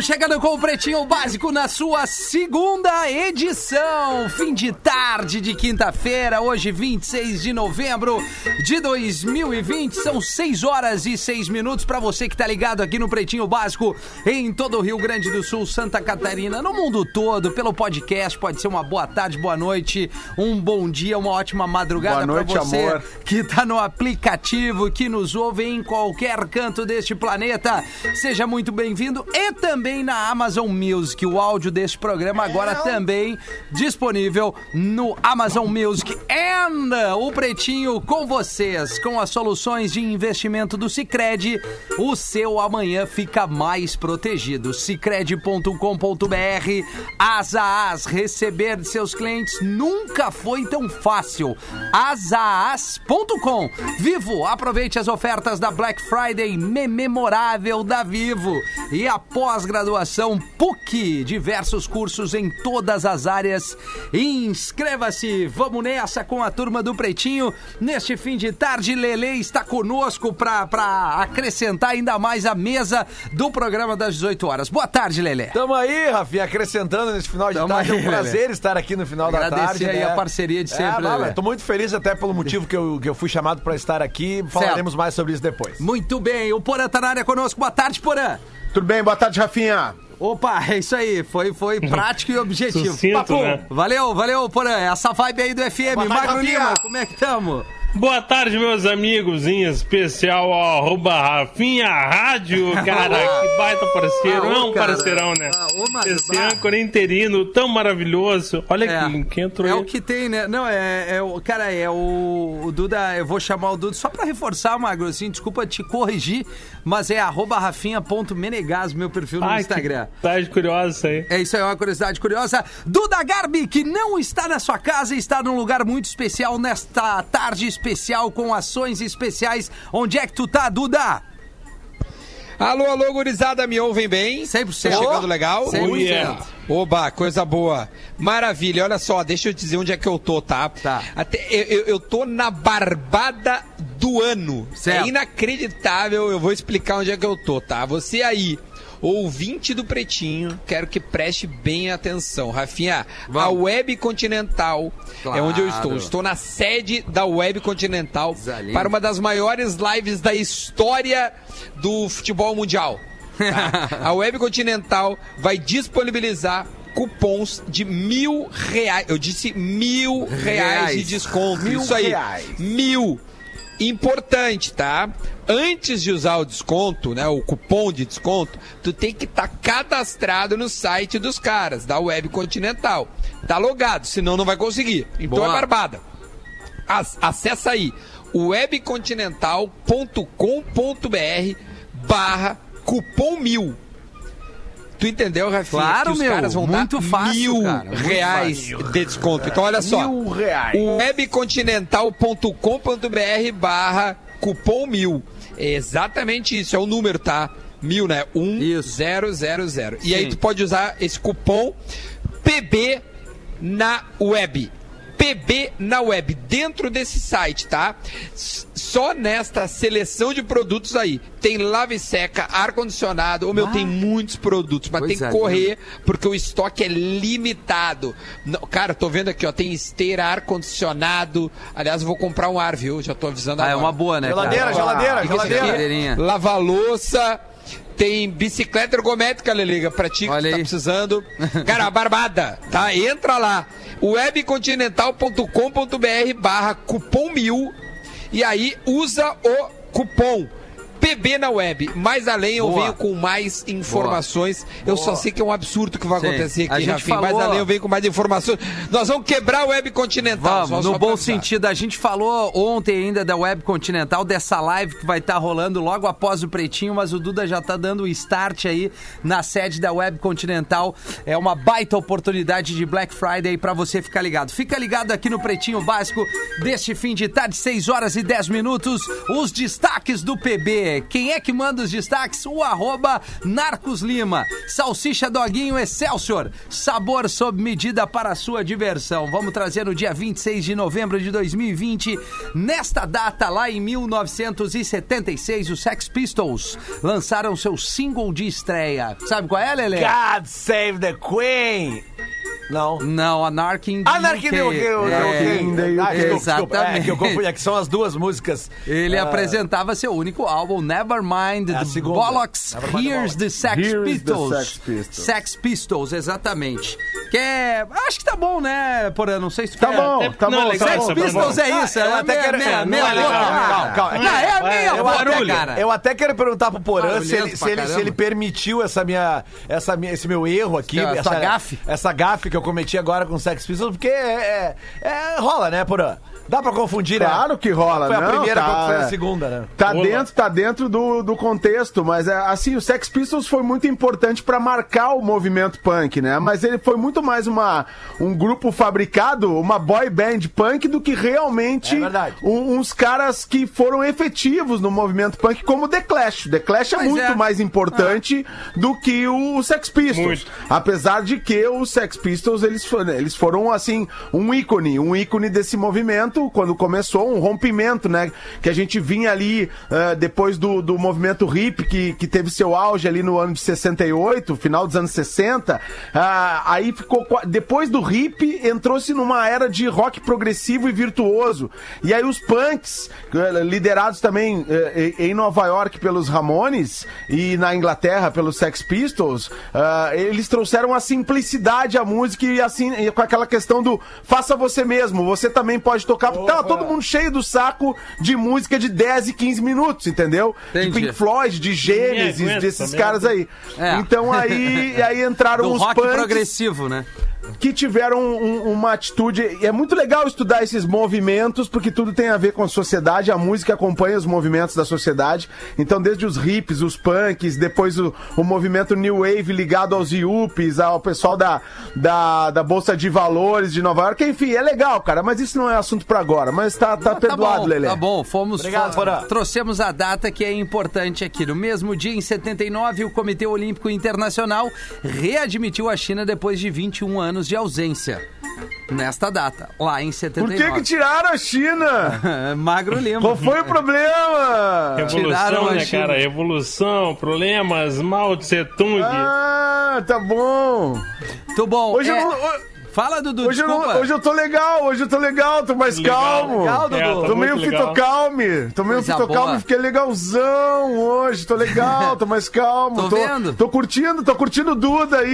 Chegando com o Pretinho Básico na sua segunda edição. Fim de tarde de quinta-feira, hoje 26 de novembro de 2020. São 6 horas e 6 minutos para você que tá ligado aqui no Pretinho Básico em todo o Rio Grande do Sul, Santa Catarina, no mundo todo, pelo podcast. Pode ser uma boa tarde, boa noite, um bom dia, uma ótima madrugada para você amor. que tá no aplicativo, que nos ouve em qualquer canto deste planeta. Seja muito bem-vindo e também na Amazon Music. O áudio deste programa agora também disponível no Amazon Music. And o Pretinho com vocês, com as soluções de investimento do Cicred, o seu amanhã fica mais protegido. Cicred.com.br Asa a As, receber de seus clientes nunca foi tão fácil. Asaas.com Vivo, aproveite as ofertas da Black Friday memorável da Vivo. E a pós-graduação PUC, diversos cursos em todas as áreas. Inscreva-se, vamos nessa com a turma do Pretinho. Neste fim de tarde, Lele está conosco para acrescentar ainda mais a mesa do programa das 18 horas. Boa tarde, Lele. Tamo aí, Rafinha, acrescentando nesse final de Tamo tarde. aí, é um prazer Lelê. estar aqui no final da Agradecer tarde. aí né? a parceria de sempre, É, Lelê. mas tô muito feliz até pelo motivo que eu, que eu fui chamado pra estar aqui. Falaremos mais sobre isso depois. Muito bem, o Porã tá na área conosco. Boa tarde, Porã. Tudo bem? Boa tarde, Rafinha. Opa, é isso aí. Foi, foi prático e objetivo. Sucinto, né? Valeu, valeu, Porã. Essa vibe aí do FM. Boa tarde, Magro Rafinha. Lima, como é que tamo? Boa tarde, meus amigos, em especial ao arroba Rafinha Rádio, cara, que baita parceiro, Ah, é um cara. parceirão, né? Ah, ô, Esse âncora interino tão maravilhoso, olha É, que, que entrou é aí. o que tem, né? Não, é, é o. Cara, é o, o Duda. Eu vou chamar o Duda só pra reforçar, Magro, assim, desculpa te corrigir, mas é arroba rafinha.menegas, meu perfil no Ai, Instagram. tarde curiosa isso aí. É isso aí, uma curiosidade curiosa. Duda Garbi, que não está na sua casa, está num lugar muito especial nesta tarde especial com ações especiais. Onde é que tu tá, Duda? Alô, alô, gurizada, me ouvem bem? 100%. Tá chegando legal? 100%. Oh, yeah. Oba, coisa boa. Maravilha, olha só, deixa eu dizer onde é que eu tô, tá? Tá. Até, eu, eu- eu tô na barbada do ano. Certo. É inacreditável, eu vou explicar onde é que eu tô, tá? Você aí, ouvinte do Pretinho, quero que preste bem atenção. Rafinha, a Vamos. Web Continental é onde eu estou. Claro. Estou na sede da Web Continental para uma das maiores lives da história do futebol mundial. tá? A Web Continental vai disponibilizar cupons de mil reais. Eu disse mil reais, Reais. de desconto. Mil Isso aí. reais. Mil. Importante, tá? Antes de usar o desconto, né, o cupom de desconto, tu tem que estar cadastrado no site dos caras, da Web Continental. Tá logado, senão não vai conseguir. Então Boa. é barbada. Ac- Acessa aí webcontinental.com.br barra cupom mil. Tu entendeu, Rafinha? Claro, que os meu, caras vão muito dar fácil, mil cara, muito reais de desconto. Então, olha só. Mil reais. webcontinental.com.br barra cupom mil. É exatamente isso, é o número, tá? Mil, né? Um Isso. zero zero zero. E Sim. aí tu pode usar esse cupom PB na web. PB na web, dentro desse site, tá? Só nesta seleção de produtos aí. Tem lava e seca, ar-condicionado. Ô meu, tem muitos produtos, mas tem Coisa que correr porque o estoque é limitado. Não, cara, tô vendo aqui, ó, tem esteira, ar-condicionado. Aliás, eu vou comprar um ar, viu? Já tô avisando Ah, é agora. uma boa, né? Geladeira, cara? geladeira, esse geladeira. Geladeirinha. Lava-louça. Tem bicicleta ergométrica, Leliga, pra ti que Olha tu tá precisando. Cara, a barbada, tá? Entra lá, webcontinental.com.br barra cupom mil e aí usa o cupom PB na web. Mais além, eu Boa. venho com mais informações. Eu só sei que é um absurdo que vai Sim. acontecer A aqui, Rafinha. Mais falou- além, eu venho com mais informações. Nós vamos quebrar o Web Continental. Vamos, no bom sentido. A gente falou ontem ainda da Web Continental, dessa live que vai estar rolando logo após o Pretinho, mas o Duda já tá dando o start aí na sede da Web Continental. É uma baita oportunidade de Black Friday pra você ficar ligado. Fica ligado aqui no Pretinho Básico deste fim de tarde, 6 horas e 10 minutos. Os destaques do PB. Quem é que manda os destaques? O arroba Narcos Lima. Salsicha Doguinho Excelsior. Sabor sob medida para a sua diversão. Vamos trazer no dia 26 de novembro de 2020. Nesta data, lá em 1976, os Sex Pistols lançaram seu single de estreia. Sabe qual é, Lelê? God save the Queen! Não. Não, Anarchy in the Anarchy in the UK. UK, É, desculpa. É, Exatamente. que eu confundi, é que são as duas músicas. Ele Ah, apresentava seu único álbum, Nevermind É a the. Bollocks, Nevermind Here's the Sex the Pistols. Sex Pistols. Sex Pistols, exatamente. Que é... Acho que tá bom, né, Porã? Não sei se Tá bom, tá não, bom. legal tá Sex tá Pistols bom. é isso, eu é até meia, quero- meia, meia é Calma, calma. Não, é meia Eu boca, até, cara. eu até quero perguntar pro Porã se ele, se, ele, permitiu essa minha, essa minha, esse meu erro aqui. Essa essa gafe? Essa gafe que eu cometi agora com Sex Pistols, porque é, é- é- rola, né, Porã? Dá pra confundir, né? Claro que rola, Foi a não, primeira, tá, foi a é. segunda, né? Tá dentro, tá dentro do, do contexto, mas é, assim, o Sex Pistols foi muito importante pra marcar o movimento punk, né? Mas ele foi muito mais uma, um grupo fabricado, uma boy band punk, do que realmente É um- uns caras que foram efetivos no movimento punk, como o The Clash. The Clash é Pois muito é. mais importante do que o Sex Pistols. Muito. Apesar de que os Sex Pistols, eles foram, eles foram, assim, um ícone, um ícone desse movimento, quando começou, um rompimento, né? Que a gente vinha ali, ah, depois do, do movimento hip, que, que teve seu auge ali no ano de 68, final dos anos 60, ah, aí ficou, depois do hip, entrou-se numa era de rock progressivo e virtuoso, e aí os punks, eh, liderados também eh, em Nova York pelos Ramones, e na Inglaterra pelos Sex Pistols, ah, eles trouxeram a simplicidade à música e assim, com aquela questão do faça você mesmo, você também pode tocar. Porque tava todo mundo cheio do saco de música de 10 e 15 minutos, entendeu? Entendi. De Pink Floyd, de Gênesis, desses caras aí. É. Então aí, aí entraram Do os rock punks progressivo, né? Que tiveram um- uma atitude. E é muito legal estudar esses movimentos, porque tudo tem a ver com a sociedade. A música acompanha os movimentos da sociedade. Então, desde os hips, os punks, depois o, o movimento New Wave ligado aos yuppies, ao pessoal da, da, da Bolsa de Valores de Nova York. Enfim, é legal, cara, mas isso não é assunto pra agora. Mas tá, tá Tá perdoado, bom, Lelê. Tá bom, fomos. Obrigado, fo- Porã. trouxemos a data que é importante aqui. No mesmo dia, em 79, o Comitê Olímpico Internacional readmitiu a China depois de 21 anos de ausência. Nesta data, lá em Por 79. que, que tiraram a China? Magro Lima. Qual foi o problema? Tiraram Evolução, a né, China. cara? Evolução, problemas, Mao Tse Tung. Ah, tá bom. Muito bom. Hoje É, eu não. Fala, Dudu, Hoje eu, desculpa. não- hoje eu tô legal, hoje eu tô legal, tô mais Legal, calmo. legal, Dudu. É, tá um legal. fitocalme. Tomei um Coisa fitocalme fiquei legalzão hoje. Tô legal, tô mais calmo. Tô vendo. Tô curtindo, tô curtindo o Duda aí.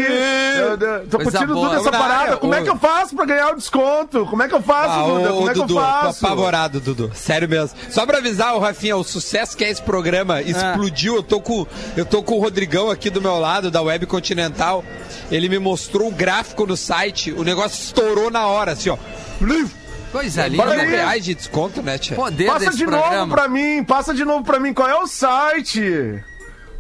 Eu- eu- Tô curtindo o. Duda essa parada. Como é que eu faço pra ganhar o desconto? Como é que eu faço, Ah, Duda? Como ô, é que Dudu, eu tô faço? apavorado, Dudu. Sério mesmo. Só pra avisar, o Rafinha, o sucesso que é esse programa explodiu. Eu tô com eu tô com o Rodrigão aqui do meu lado, da Web Continental. Ele me mostrou o gráfico no site. O negócio estourou na hora, assim, ó. Coisa linda. Reais de desconto, né, tia? Poder Passa desse de novo programa. pra mim, passa de novo pra mim. Qual é o site?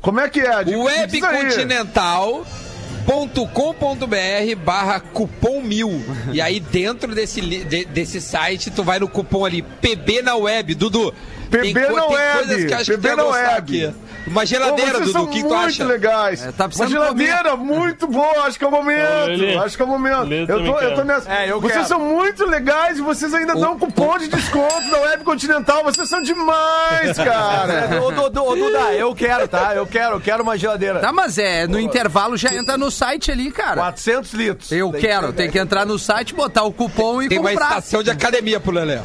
Como é que é? Aí. webcontinental.com.br barra cupom mil e aí dentro desse, de- desse site tu vai no cupom ali PB na web Dudu Na web, coisas que que na gostar web. aqui uma Pô, geladeira vocês Dudu o que, que tu muito acha legais. É, tá Uma geladeira muito boa, acho que é o momento. Lelê. acho que é o momento. Eu tô, eu tô nessa. É, eu vocês quero. são muito legais e vocês ainda dão cupom de desconto da Web Continental. Vocês são demais, cara. Ô, Dudu, ô, Duda, eu quero, tá? Eu quero, eu quero uma geladeira. Tá, mas é, no intervalo já entra no site ali, cara. 400 litros. Eu Tem quero, tem que entrar no site, botar o cupom e tem uma comprar. estação de academia pro Lelé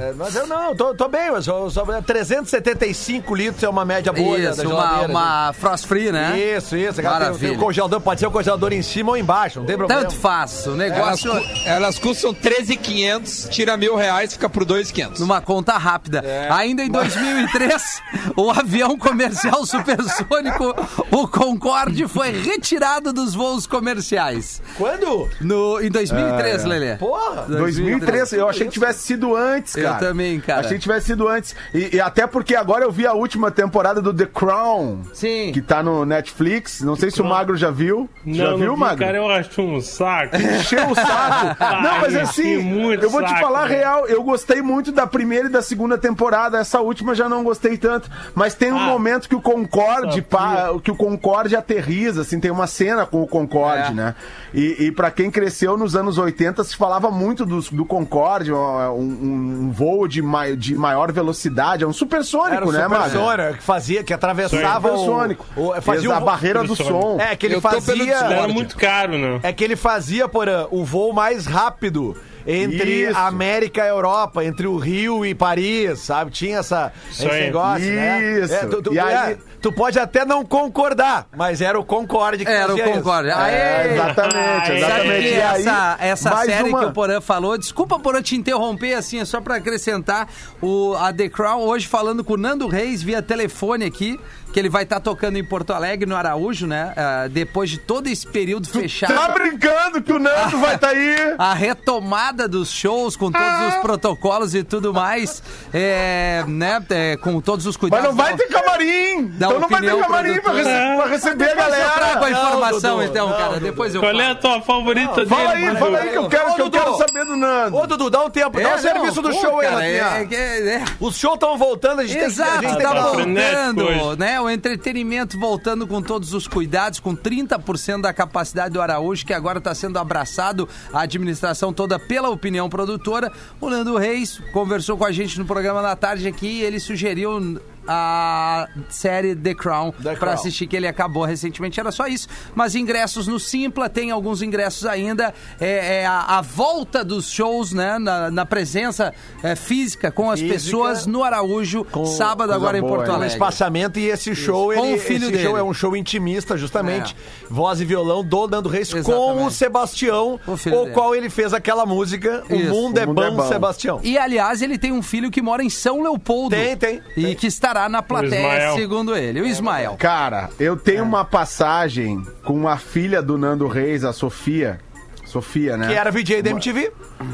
É, mas eu não, tô, tô bem, mas eu, só, 375 litros é uma média boa da Isso, uma, geladeira. uma frost free, né? Isso, isso. Tem, Maravilha. tem o congelador, pode ser o congelador em cima ou embaixo, não tem problema. Tanto faz, o elas, negócio cu- elas custam 13,500 tira mil reais fica por 2,500 numa conta rápida. Ainda em 2003, o avião comercial supersônico, o Concorde, foi retirado dos voos comerciais. Quando? No, em 2003, Lelê. Porra! 2003, eu achei que tivesse sido antes, Eu cara. também, cara. Achei que tivesse sido antes. E, e até porque agora eu vi a última temporada do The Crown. Sim. Que tá no Netflix. Não sei se o Crown. Magro já viu. já Não, viu, não vi, Magro? cara, eu acho um saco. Encheu o saco. Não, mas assim, eu vou te saco, falar a velho. real, eu gostei muito da primeira e da segunda temporada. Essa última já não gostei tanto. Mas tem um Ah. momento que o Concorde, pá, que o Concorde aterriza, assim, tem uma cena com o Concorde, É. né? E, e para quem cresceu nos anos 80, se falava muito do, do Concorde, um, um voo de, mai- de maior velocidade, é um supersônico, Era o né, Magro? supersônico que fazia, que atravessava o, Supersônico. o, fazia a o, barreira do som. É, que ele fazia... Era muito caro, né? É que ele fazia, Porã, o voo mais rápido entre Isso. América e Europa, entre o Rio e Paris, sabe? Tinha essa, Isso esse aí. negócio, né? Isso. É, tu, tu- E aí- é, tu pode até não concordar, mas era o Concorde que Era o. Concorde. É, Aê! exatamente, Ai, exatamente. Sabe que E aí, essa, essa série uma- que o Porã falou, desculpa Porã te interromper assim, é só pra acrescentar o, a The Crown hoje falando com o Nando Reis via telefone aqui, que ele vai estar tocando em Porto Alegre, no Araújo, né? ah, depois de todo esse período fechado. Tá brincando que o Nando vai estar aí? A retomada dos shows com todos Ah. os protocolos e tudo mais, é, né? é, com todos os Mas cuidados. não vai ter camarim! Da então não vai ter camarim pra, rece- pra receber a Depois eu trago a galera! informação, Dudu, então, não, cara. Dudu. Depois eu Qual é a tua favorita Fala dele? aí, fala aí que eu quero, Ô, que eu Dudu. quero saber do Nando. Ô, Dudu, dá um tempo, dá É, o serviço não, do pô, show aí, cara, Rafinha. é, é, é. Os shows estão voltando, a gente Exato, tem que... Gente tá voltando, hoje. O entretenimento voltando com todos os cuidados, com 30% da capacidade do Araújo, que agora está sendo abraçado a administração toda pela opinião produtora. O Nando Reis conversou com a gente no programa da tarde aqui e ele sugeriu a série The Crown para assistir que ele acabou recentemente era só isso mas ingressos no Simpla tem alguns ingressos ainda é, é a, a volta dos shows né na, na presença é, física com as Física. pessoas no Araújo sábado agora em boa, Porto hein? Um Alegre espaçamento e esse show, Com ele, o filho esse dele. show é um show intimista, justamente. Voz e violão do Nando Reis com Exatamente. o Sebastião, O o qual ele fez aquela música O. Mundo, é, O Mundo bom, é Bom. Sebastião. E, aliás, ele tem um filho que mora em São Leopoldo. Tem, tem, E tem. que estará na plateia, segundo ele. O Ismael. Cara, eu tenho uma passagem com a filha do Nando Reis, a Sofia. Sofia, né? Que era VJ da MTV.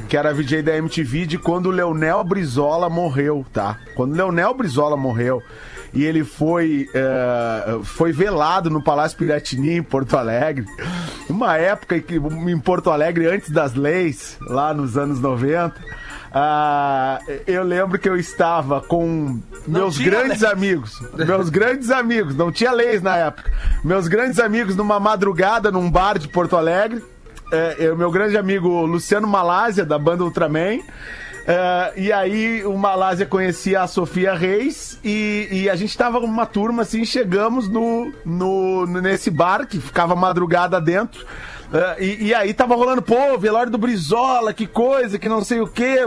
que era VJ da MTV, de quando o Leonel Brizola morreu, tá? Quando o Leonel Brizola morreu e ele foi, eh, foi velado no Palácio Piratini, em Porto Alegre, uma época em, que, em Porto Alegre, antes das leis, lá nos anos 90. Ah, eu lembro que eu estava com meus tinha grandes leis. amigos, meus grandes amigos, não tinha leis na época, meus grandes amigos numa madrugada num bar de Porto Alegre, é, é o meu grande amigo Luciano Malásia, da banda Ultraman. É, e aí o Malásia conhecia a Sofia Reis e, e a gente tava com uma turma assim, chegamos no, no, nesse bar que ficava madrugada dentro. É, e, e aí tava rolando, pô, velório do Brizola, que coisa, que não sei o quê.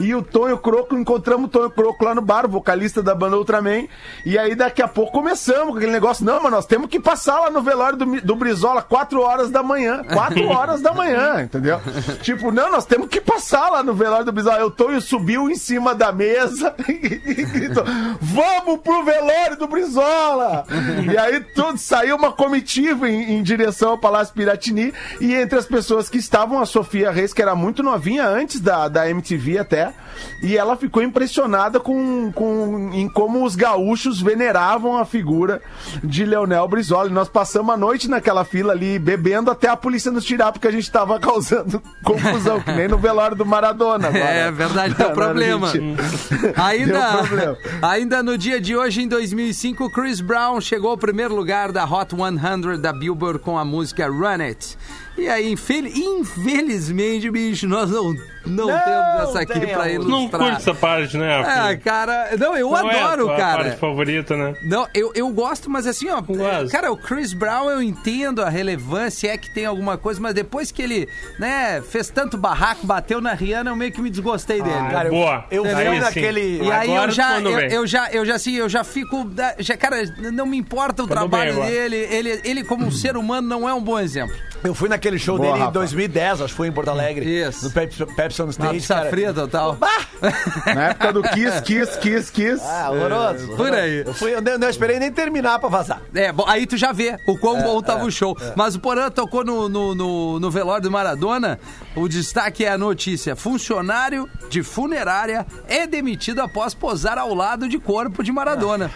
E o Tonho Croco, encontramos o Tonho Croco lá no bar, o vocalista da banda Ultraman. E aí daqui a pouco começamos com aquele negócio, não, mas nós temos que passar lá no velório do, do Brizola 4 horas da manhã. 4 horas da manhã, entendeu? tipo, não, nós temos que passar lá no velório do Brizola. Aí o Tonho subiu em cima da mesa e gritou, vamos pro velório do Brizola! e aí tudo, saiu uma comitiva em, em direção ao Palácio Piratini e entre as pessoas que estavam a Sofia Reis, que era muito novinha antes da, da MTV até, e ela ficou impressionada com, com em como os gaúchos veneravam a figura de Leonel Brizola. E nós passamos a noite naquela fila ali, bebendo até a polícia nos tirar, porque a gente tava causando confusão, que nem no velório do Maradona agora. É verdade, deu problema. Ainda, Deu problema. ainda no dia de hoje, em 2005, Chris Brown chegou ao primeiro lugar da Hot 100 da Billboard com a música Run It. E aí, infel- infelizmente, bicho, nós não, não, Não temos essa aqui temos. pra Não ilustrar. curte essa parte, né? Ah, filho? cara, não, eu Não é a adoro, cara. parte favorita, né? Não, eu, eu gosto, mas assim, ó, Gosto. cara, o Chris Brown eu entendo a relevância, é que tem alguma coisa, mas depois que ele, né, fez tanto barraco, bateu na Rihanna, eu meio que me desgostei dele. Ah, Cara, eu- boa. eu Aí vi naquele- E aí eu já, eu, eu já, eu já assim, eu já fico, já, cara, não me importa o Mandou trabalho bem dele, ele, ele como um ser humano não é um bom exemplo. Eu fui naquele show Boa, dele em Rafa. 2010, acho que foi em Porto Alegre. Isso. No Pepsi, Pepsi on Stage. pizza cara. fria total. Na época do Kiss, Kiss, Kiss, Kiss. Ah, horroroso. por aí. Eu, fui, eu não, não esperei nem terminar pra vazar. É, bom, aí tu já vê o quão bom tava o show. Mas o Porã tocou no, no, no, no velório do Maradona. O destaque é a notícia: funcionário de funerária é demitido após posar ao lado de corpo de Maradona.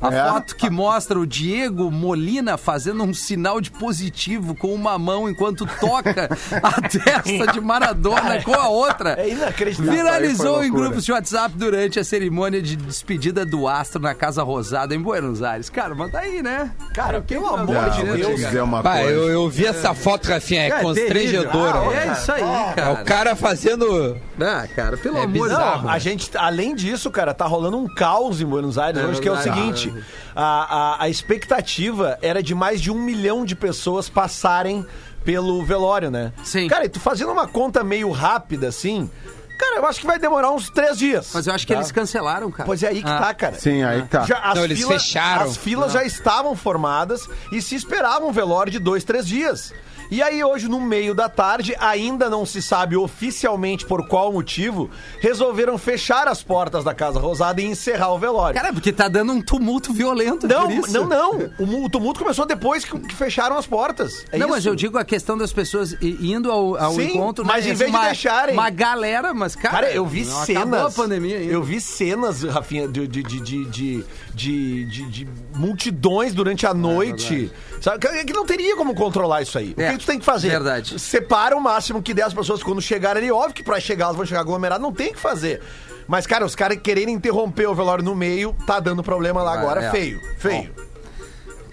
A É? foto que mostra o Diego Molina fazendo um sinal de positivo com uma mão enquanto toca a testa de Maradona com a outra. É inacreditável. Viralizou em grupos de WhatsApp durante a cerimônia de despedida do Astro na Casa Rosada em Buenos Aires. Cara, mas tá aí, né? Cara, pelo que amor Não, de te Deus. dizer uma Pai, coisa. eu, eu vi essa foto, Rafinha, é, constrangedora. Ah, é isso aí, É cara. o cara fazendo. Ah, cara, pelo É amor de. Não, a gente, além disso, cara, tá rolando um caos em Buenos Aires É hoje, que é o verdade. Seguinte: a, a, a expectativa era de mais de um milhão de pessoas passarem pelo velório, né? Sim. Cara, e tu fazendo uma conta meio rápida assim, cara, eu acho que vai demorar uns três dias. Mas eu acho que tá? eles cancelaram, cara. Pois é aí que Ah. tá, cara. Sim, aí tá. Já, as Não, eles filas, fecharam. As filas já estavam formadas e se esperava um velório de dois, três dias. E aí, hoje, no meio da tarde, ainda não se sabe oficialmente por qual motivo, resolveram fechar as portas da Casa Rosada e encerrar o velório. Cara, porque tá dando um tumulto violento não, por isso. não, não. O, mu- o tumulto começou depois que, que fecharam as portas. É não, isso. mas eu digo a questão das pessoas indo ao, ao Sim, encontro. mas né, em vez de uma, deixarem- Uma galera, mas, cara. Cara, eu vi não cenas. Pandemia ainda. Eu vi cenas, Rafinha, de, de, de, de, de, de- de- de multidões durante a noite. Sabe? Que, que não teria como controlar isso aí. É, o que tu tem que fazer? verdade. Separa o máximo que 10 pessoas quando chegarem ali. Óbvio que pra chegar elas vão chegar aglomeradas, não tem o que fazer. Mas, cara, os caras quererem interromper o velório no meio, tá dando problema lá Ah, agora, é. feio. Feio.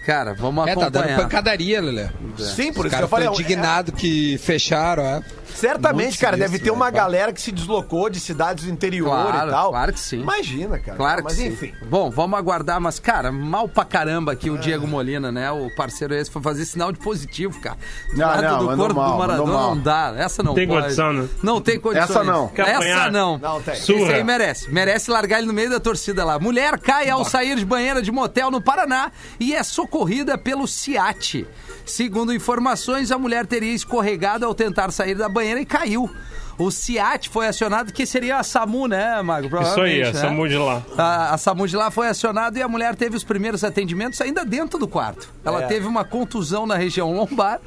Cara, vamos É, tá dando acompanhar. pancadaria, Lelé. Sim, por Os isso que eu falei. estão é- indignados que fecharam, é. Certamente, Muito cara, sinistro, deve ter uma né? galera que se deslocou de cidades do interior Claro, e tal. claro que sim. Imagina, cara. Claro que Mas sim. enfim. Bom, vamos aguardar, mas, cara, mal pra caramba aqui o Diego Molina, né? O parceiro esse foi fazer sinal de positivo, cara. Do Não, lado não, do corpo mal, do Maradona não dá. Essa não Tem pode. condição, né? Não tem condições. Essa não. Essa não. Não tem. Esse Surra. aí merece. Merece largar ele no meio da torcida lá. Mulher cai ao sair de banheira de motel no Paraná e é socorrida pelo SIAT. Segundo informações, a mulher teria escorregado ao tentar sair da banheira e caiu. O SIAT foi acionado, que seria a SAMU, né, Mago? Isso aí, essa né? mude lá. A, a SAMU de lá foi acionada e a mulher teve os primeiros atendimentos ainda dentro do quarto. Ela É. teve uma contusão na região lombar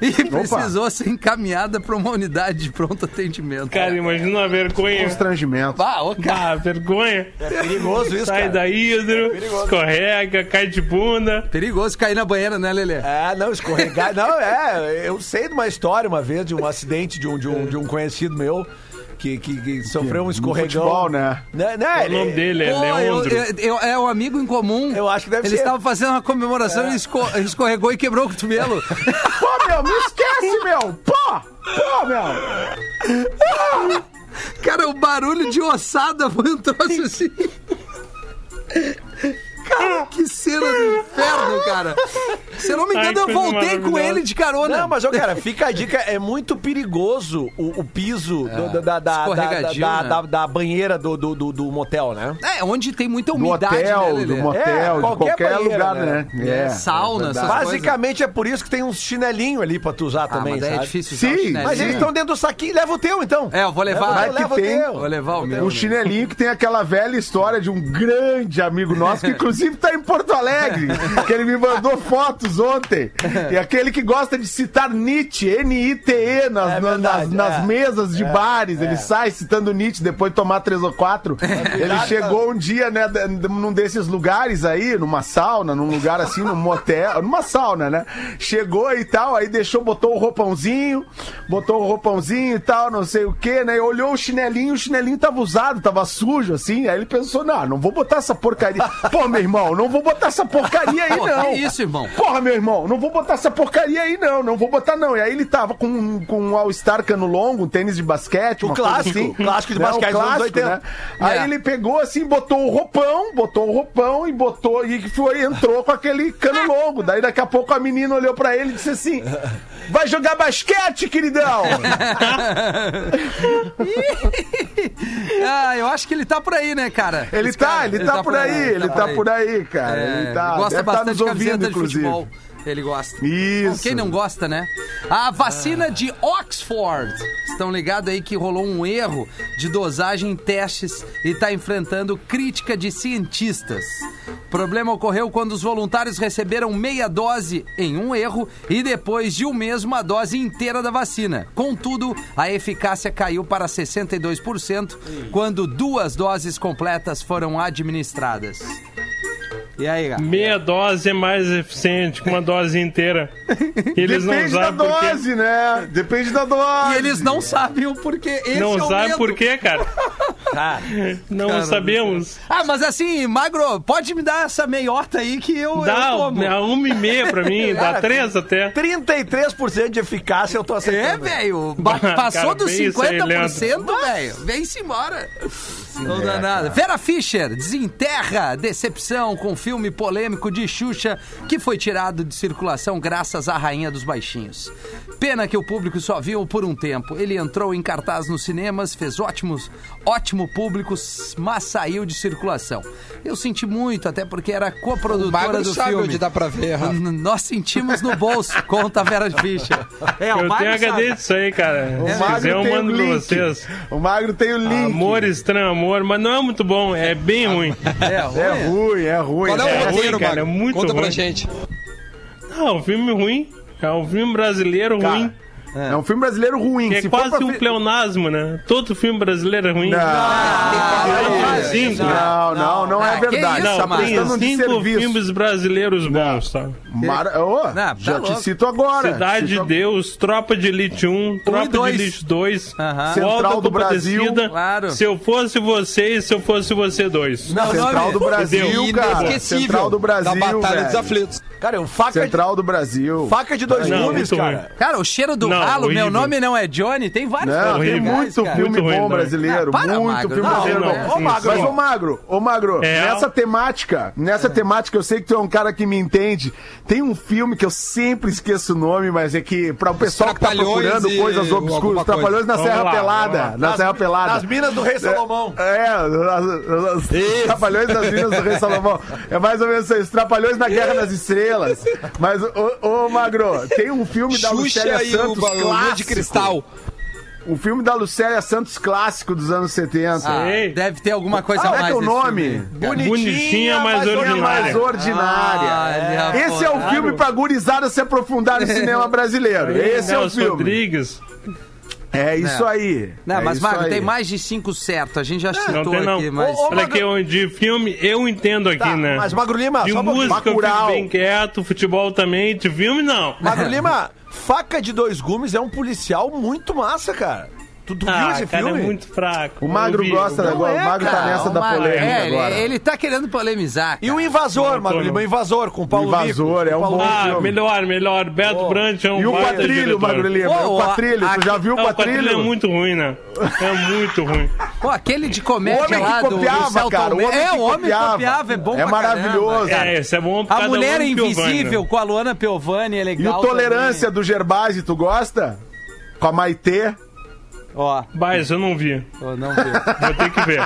e precisou ser encaminhada para uma unidade de pronto atendimento. Cara, imagina a vergonha. Constrangimento. Ah, ô, cara. Ah, vergonha. É perigoso isso, Sai cara. da hidro, perigoso. escorrega, cai de bunda. Perigoso cair na banheira, né, Lelê? É, não, escorregar. não, é. Eu sei de uma história uma vez, de um acidente de um, de um, de um conhecido meu. Que, que, que sofreu um No escorregão. futebol, né? Né, né, O nome dele é Pô, eu, Leandro. eu- eu- é um amigo em comum. Eu acho que deve Ele ser. estava fazendo uma comemoração e esco- escorregou e quebrou o cotovelo. Pô, meu, me esquece, meu! Pô! Pô, meu! Cara, o barulho de ossada foi um troço assim. Cara, que cena do inferno, cara. Se eu não me Ai, engano, eu coisa voltei com ele de carona. Não, mas, ô, cara, fica a dica, é muito perigoso o, o piso do- da, da, da, da, né? da- da banheira do, do, do- do motel, né? É, onde tem muita Do umidade, hotel, né, do motel, É, qualquer qualquer banheira, lugar, né? né? É, sauna, verdade. essas Basicamente é por isso que tem uns chinelinhos ali pra tu usar Ah, também, mas é sabe? difícil usar Sim, chinelinho. Mas eles estão dentro do saquinho, leva o teu então. É, eu vou levar. Vai leva que o tem. teu. Vou levar o meu. O chinelinho que tem aquela velha história de um grande amigo nosso, que inclusive tá em Porto Alegre, que ele me mandou fotos ontem. E aquele que gosta de citar Nietzsche, N-I-T-E, nas, É verdade, nas, nas é. mesas de bares. Ele sai citando Nietzsche depois de tomar três ou quatro. Ele chegou um dia, né, num desses lugares aí, numa sauna, num lugar assim, num motel, numa sauna, né? Chegou e tal, aí deixou, botou o roupãozinho, botou o roupãozinho e tal, não sei o que, né? E olhou o chinelinho, o chinelinho tava usado, tava sujo, assim. Aí ele pensou, não, não vou botar essa porcaria. Pô, meu irmão, não vou botar essa porcaria aí, Pô, não. que isso, irmão? Porra, meu irmão, não vou botar essa porcaria aí, não. Não vou botar, não. E aí ele tava com, com um All-Star cano longo, um tênis de basquete, coisa clássico, assim. clássico de basquete o dos anos clássico, 80. né? Aí É. ele pegou assim, botou o roupão, botou o roupão e botou, e foi, entrou com aquele cano longo. Daí daqui a pouco a menina olhou pra ele e disse assim: Vai jogar basquete, queridão! ah, eu acho que ele tá por aí, né, cara? Ele Esse tá, cara, ele, tá, por aí, ele tá por aí, cara. É, ele tá, gosta deve tá bastante nos ouvindo, de inclusive. futebol. Ele gosta. Isso. Bom, quem não gosta, né? A vacina de Oxford. Estão ligados aí que rolou um erro de dosagem em testes e está enfrentando crítica de cientistas. O problema ocorreu quando os voluntários receberam meia dose em um erro e depois de um mês uma dose inteira da vacina. Contudo, a eficácia caiu para 62% quando duas doses completas foram administradas. E aí, cara? Meia dose é mais eficiente que uma dose inteira. Eles não Depende da sabem por quê. dose, né? Depende da dose. E eles não sabem o porquê. Esse Não é medo. por quê, cara. Não Cara, sabemos. Ah, mas assim, Magro, pode me dar essa meiota aí que eu, Dá eu como. a uma e meia pra mim, dá Cara, três até. 33% de eficácia eu tô É, aceitando. velho. ba- Passou Cara, dos bem isso aí, 50%, velho. Vem-se embora. Não dá nada. Vera Fischer desenterra decepção com filme polêmico de Xuxa que foi tirado de circulação graças à Rainha dos Baixinhos. Pena que o público só viu por um tempo. Ele entrou em cartaz nos cinemas, fez ótimos, ótimo público, mas saiu de circulação. Eu senti muito, até porque era O coprodutora do sabe filme. onde dá pra ver, Rafa. Nós sentimos no bolso, conta a Vera Fischer. É, Eu Magro tenho sabe. HD disso aí, cara. O Se Magro quiser, eu tem o mando pra link. vocês. O Magro tem o link. Amor, estranho amor, mas não é muito bom, é bem ruim. É, ruim. É ruim, é ruim. Qual é o É roteiro, ruim, cara, é muito Conta pra ruim. gente. Não, um filme ruim. É um filme brasileiro Cara, ruim. É um filme brasileiro ruim. Que é Se for quase pra um pleonasmo, né? Todo filme brasileiro é ruim. Não, cinco. não, não, não é verdade. isso, tá prestando cinco desserviço. filmes brasileiros bons, tá? Mara... Ô, Não, tá já louco. te cito agora. Cidade de Deus, Tropa de Elite 1, Tropa de Elite 2, Aham. Central do Brasil, claro. Se eu fosse você e se eu fosse você dois. Não, Central do Brasil, cara. Inesquecível. Central do Brasil, Da Batalha velho. dos Aflitos. Cara, é um faca, Central do Brasil. de, faca de dois Não, gumes, cara. Cara, o cheiro do Não, ralo, meu horrível. nome não é Johnny, tem vários Não, filmes tem horrível. muito cara. filme Muito bom não. brasileiro. Ah, para, muito Magro. filme Não, brasileiro não, bom. sim, Mas, ô Magro, ô Magro, É. nessa temática, nessa temática, eu sei que tu é um cara que me entende. Tem um filme que eu sempre esqueço o nome, mas é que para o pessoal que tá procurando e coisas obscuras. Trapalhões na Serra lá, Pelada, na Serra Pelada. Nas minas do Rei Salomão. É, as- os Trapalhões das Minas do Rei Salomão. É mais ou menos isso Trapalhões na Guerra das Estrelas. Mas, ô, ô Magro, tem um filme da Lucélia Xuxa Santos Lua clássico. de Cristal. Um filme da Lucélia Santos clássico dos anos 70. Ah, deve ter alguma coisa Como a é mais que é o nome? filme. Bonitinha, mas É ordinária. mais ordinária. Ah, ele Esse é o filme pra gurizada se aprofundar no cinema brasileiro. Esse é o filme. Rodrigues. É isso aí. Não, É mas, aí. tem mais de cinco certo. A gente já Não citou tem não. aqui, mas... Ô, ô, Olha Magro- que eu, de filme eu entendo aqui, Tá, né? mas Magro Lima, de só música eu fico bem quieto, futebol também, de filme não. Magro Lima, faca de dois gumes é um policial muito massa, cara. Tu, tu viu Ah, esse cara, filme? é muito fraco. O Magro vi, gosta eu vi. agora. é, o Magro tá cara. nessa da Magro, polêmica é, ele, agora. ele tá querendo polemizar, E o cara. Invasor, Não, Magro Lima, o. Invasor, com o Paulo Invasor, Rico, é um o bom. Ah, filme. melhor, melhor. Beto Brandt é um E o Quatrilho, diretor. Magro Lima. Pô, o Quatrilho, tu já viu o o Quatrilho é muito ruim, né? É muito ruim. Pô, aquele de O comédia homem lá que do, copiava, cara. O homem É, o homem copiava. copiava, é bom É maravilhoso. cara. É, esse é bom A Mulher. Invisível com a Luana Piovani é E legal o Tolerância do Gerbasi, tu gosta? Com a Maitê. Ó, Mas eu não vi. eu não vi. Vou ter que ver.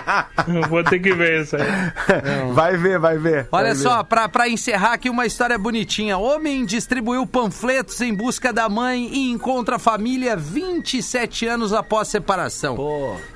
Vou ter que ver isso aí. Vai ver, vai ver. Olha vai só, ver. pra, pra encerrar aqui uma história bonitinha. Homem distribuiu panfletos em busca da mãe e encontra a família 27 anos após separação.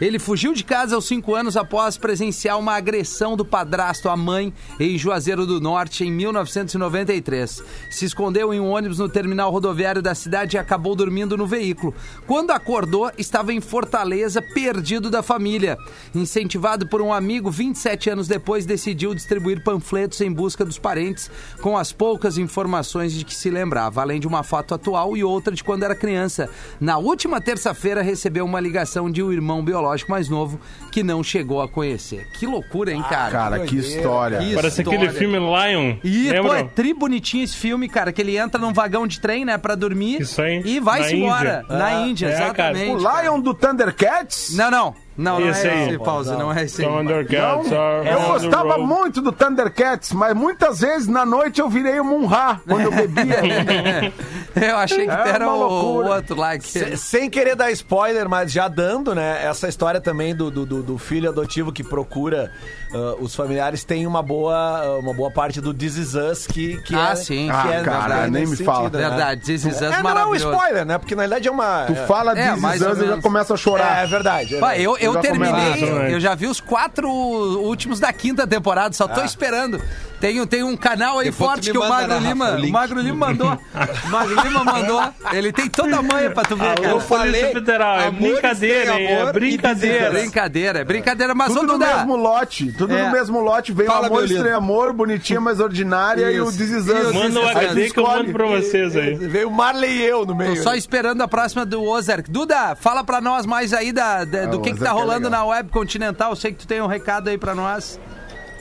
Ele fugiu de casa aos 5 anos após presenciar uma agressão do padrasto à mãe em Juazeiro do Norte em 1993. Se escondeu em um ônibus no terminal rodoviário da cidade e acabou dormindo no veículo. Quando acordou, estava em Fortaleza, perdido da família. Incentivado por um amigo, 27 anos depois, decidiu distribuir panfletos em busca dos parentes com as poucas informações de que se lembrava, além de uma foto atual e outra de quando era criança. Na última terça-feira, recebeu uma ligação de um irmão biológico mais novo que não chegou a conhecer. Que loucura, hein, cara? Cara, que história. Que Parece história. aquele filme Lion. E, pô, é tri bonitinho esse filme, cara, que ele entra num vagão de trem, né, pra dormir. Isso aí. E vai-se Na embora. Índia. Na Ah, Índia, é, cara. exatamente. O Lion do Thundercats? Não, não. Não, não Esse é aí. esse, Pause, não é esse aí. Thundercats are Eu gostava road. muito do Thundercats, mas muitas vezes na noite eu virei o Munra quando eu bebia. Eu achei que É era o, outro lá. Que... Se- sem querer dar spoiler, mas já dando, né? Essa história também do, do, do- filho adotivo que procura ah, os familiares tem uma boa, ah, uma boa parte do This Is Us que, que Ah, é. sim. que Ah, é cara, nem me fala. né? Verdade, This Is Us É, não é um spoiler, né? Porque na verdade é uma. Tu fala É, This Is Us, eu já começo a chorar. É, é verdade. é Vai, verdade. eu, eu Já terminei, começa. eu já vi os quatro últimos da quinta temporada, só tô esperando. Tem, tem um canal aí Depois forte que o Magro Rafa, Lima, o o Magro Lima mandou. O Magro Lima mandou. Ele tem toda a manha pra tu ver, Alô, cara. Polícia Federal, é brincadeira? É amor e brincadeira. Brincadeira, é brincadeira, mas Tudo no mesmo lote. Tudo É. no mesmo lote. Vem Fala, o amor estranho amor, bonitinha, mas ordinária e o Isso. E o. This Manda o HD que eu mando pra vocês aí. Veio Marley e eu no meio. Tô só esperando a próxima do Ozark. Duda, fala pra nós mais aí da, da- do Ah, que, o que tá é rolando na Web Continental. Eu sei que tu tem um recado aí pra nós.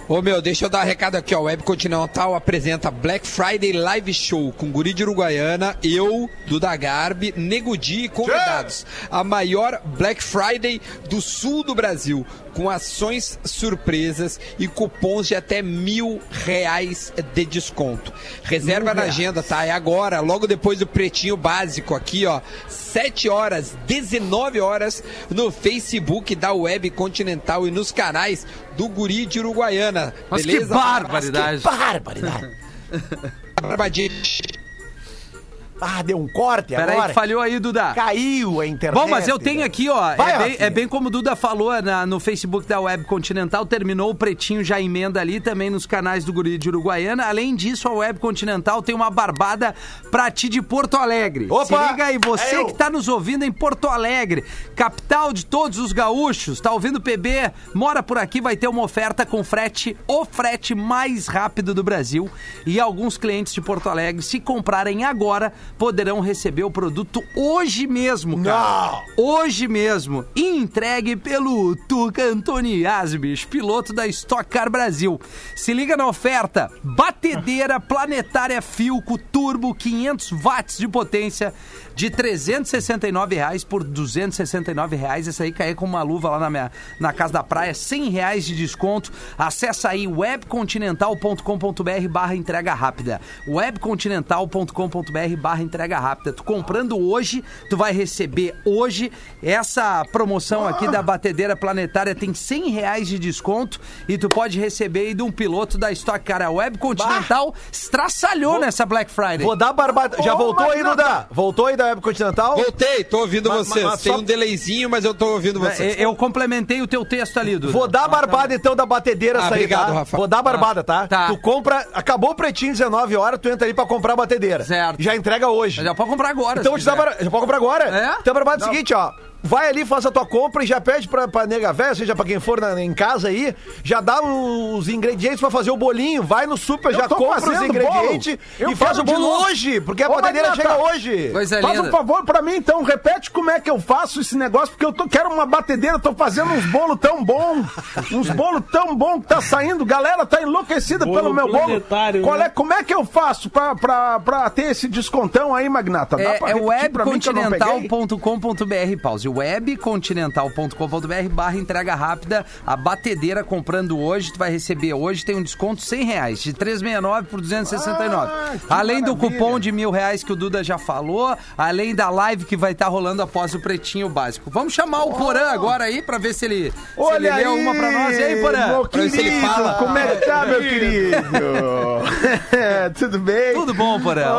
Ô meu, deixa eu dar um recado aqui, ó. Web Continental apresenta Black Friday Live Show com Guri de Uruguaiana, eu, Duda Garbi, Negudi e convidados. A maior Black Friday do sul do Brasil, com ações surpresas e cupons de até mil reais de desconto. Reserva na agenda, tá? É agora, logo depois do pretinho básico aqui, ó. 7 horas, 19 horas no Facebook da Web Continental e nos canais do Guri de Uruguaiana. Mas que Beleza? barbaridade. Barbaridade. Barbadinha. Ah, deu um corte Peraí agora. que falhou aí, Duda. Caiu a internet. Bom, mas eu tenho aqui, ó. Vai, é, bem, é bem como o Duda falou na- no Facebook da Web Continental. Terminou o Pretinho, já emenda ali também nos canais do Guri de Uruguaiana. Além disso, a Web Continental tem uma barbada pra ti de Porto Alegre. Opa! Se liga aí, você É que tá nos ouvindo em Porto Alegre, capital de todos os gaúchos, tá ouvindo o PB, mora por aqui, vai ter uma oferta com frete, o frete mais rápido do Brasil. E alguns clientes de Porto Alegre, se comprarem agora, poderão receber o produto hoje mesmo, cara. Hoje mesmo. E entregue pelo Tuca Antoni Asbis, piloto da Stock Car Brasil. Se liga na oferta: batedeira planetária Filco Turbo 500 watts de potência de 369 reais por 269 reais. Essa aí cai com uma luva lá na, minha, na casa da praia, 100 reais de desconto. Acesse aí webcontinental.com.br barra entrega rápida. webcontinental.com.br barra entrega rápida. Tu comprando hoje, tu vai receber hoje essa promoção aqui da batedeira planetária tem 100 reais de desconto e tu pode receber aí de um piloto da Stock Car. A Web Continental estraçalhou nessa Black Friday. Vou dar barbada. Já Ô, voltou aí. Duda? Voltou aí da Web Continental? Voltei, tô ouvindo Mas- vocês. mas Tem só- um delayzinho, mas eu tô ouvindo vocês. É, Eu complementei o teu texto ali, Duda. Vou dar a barbada então da batedeira Ah, sair, obrigado, tá? Rafa. Vou dar a barbada, tá? Tá. Tu compra, acabou o pretinho 19 horas, tu entra ali pra comprar a batedeira. Certo. Já entrega hoje. Mas já pode comprar agora. Então vou te dar bar... Já pode comprar agora? É? Então a barbada é o seguinte, ó. Vai ali, faça a tua compra e já pede pra, pra nega velha, seja pra quem for na- em casa aí, já dá os ingredientes pra fazer o bolinho. Vai no super, Eu já compra os ingredientes e faz o bolo hoje, porque a batedeira chega hoje. Coisa Faz um favor pra mim, então. Repete como é que eu faço esse negócio, porque eu tô, quero uma batedeira, tô fazendo uns bolos tão bons. Uns bolos tão bons que tá saindo. Galera tá enlouquecida Bolo pelo meu bolo. Qual né? é, como é que eu faço pra, pra, pra ter esse descontão aí, Magnata? Dá É, pra é repetir pra mim que eu não peguei? webcontinental.com.br, pause. webcontinental.com.br barra entrega rápida. A batedeira comprando hoje, tu vai receber hoje, tem um desconto 100 reais, de 369 por 269. Ah, além do maravilha. cupom de mil reais que o Duda já falou, além da live que vai estar rolando após o Pretinho Básico. Vamos chamar o Porã agora aí pra ver se ele, se Olha ele lê aí, uma pra nós. E aí, Porã? meu Pra ver se ele fala. Como é que tá, meu querido? Tudo bem? Tudo bom, Porã? Ah,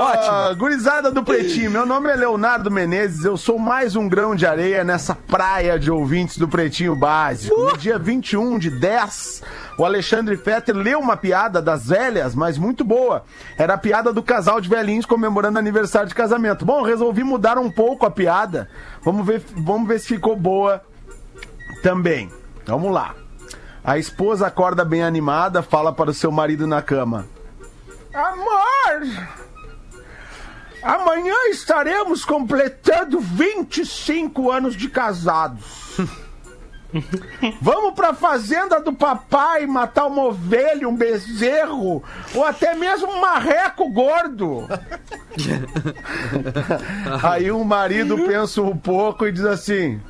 Ótimo. Gurizada do Pretinho, meu nome é Leonardo Menezes, eu sou mais um grão de areia nessa praia de ouvintes do Pretinho Básico. No dia 21 de 10, o Alexandre Fetter leu uma piada das velhas, mas muito boa. Era a piada do casal de velhinhos comemorando aniversário de casamento. Bom, resolvi mudar um pouco a piada. Vamos ver, vamos ver se ficou boa também. Vamos lá. A esposa acorda bem animada, fala para o seu marido na cama. Amor! Amanhã estaremos completando 25 anos de casados. Vamos pra fazenda do papai matar uma ovelha, um bezerro, ou até mesmo um marreco gordo. Aí o marido pensa um pouco e diz assim: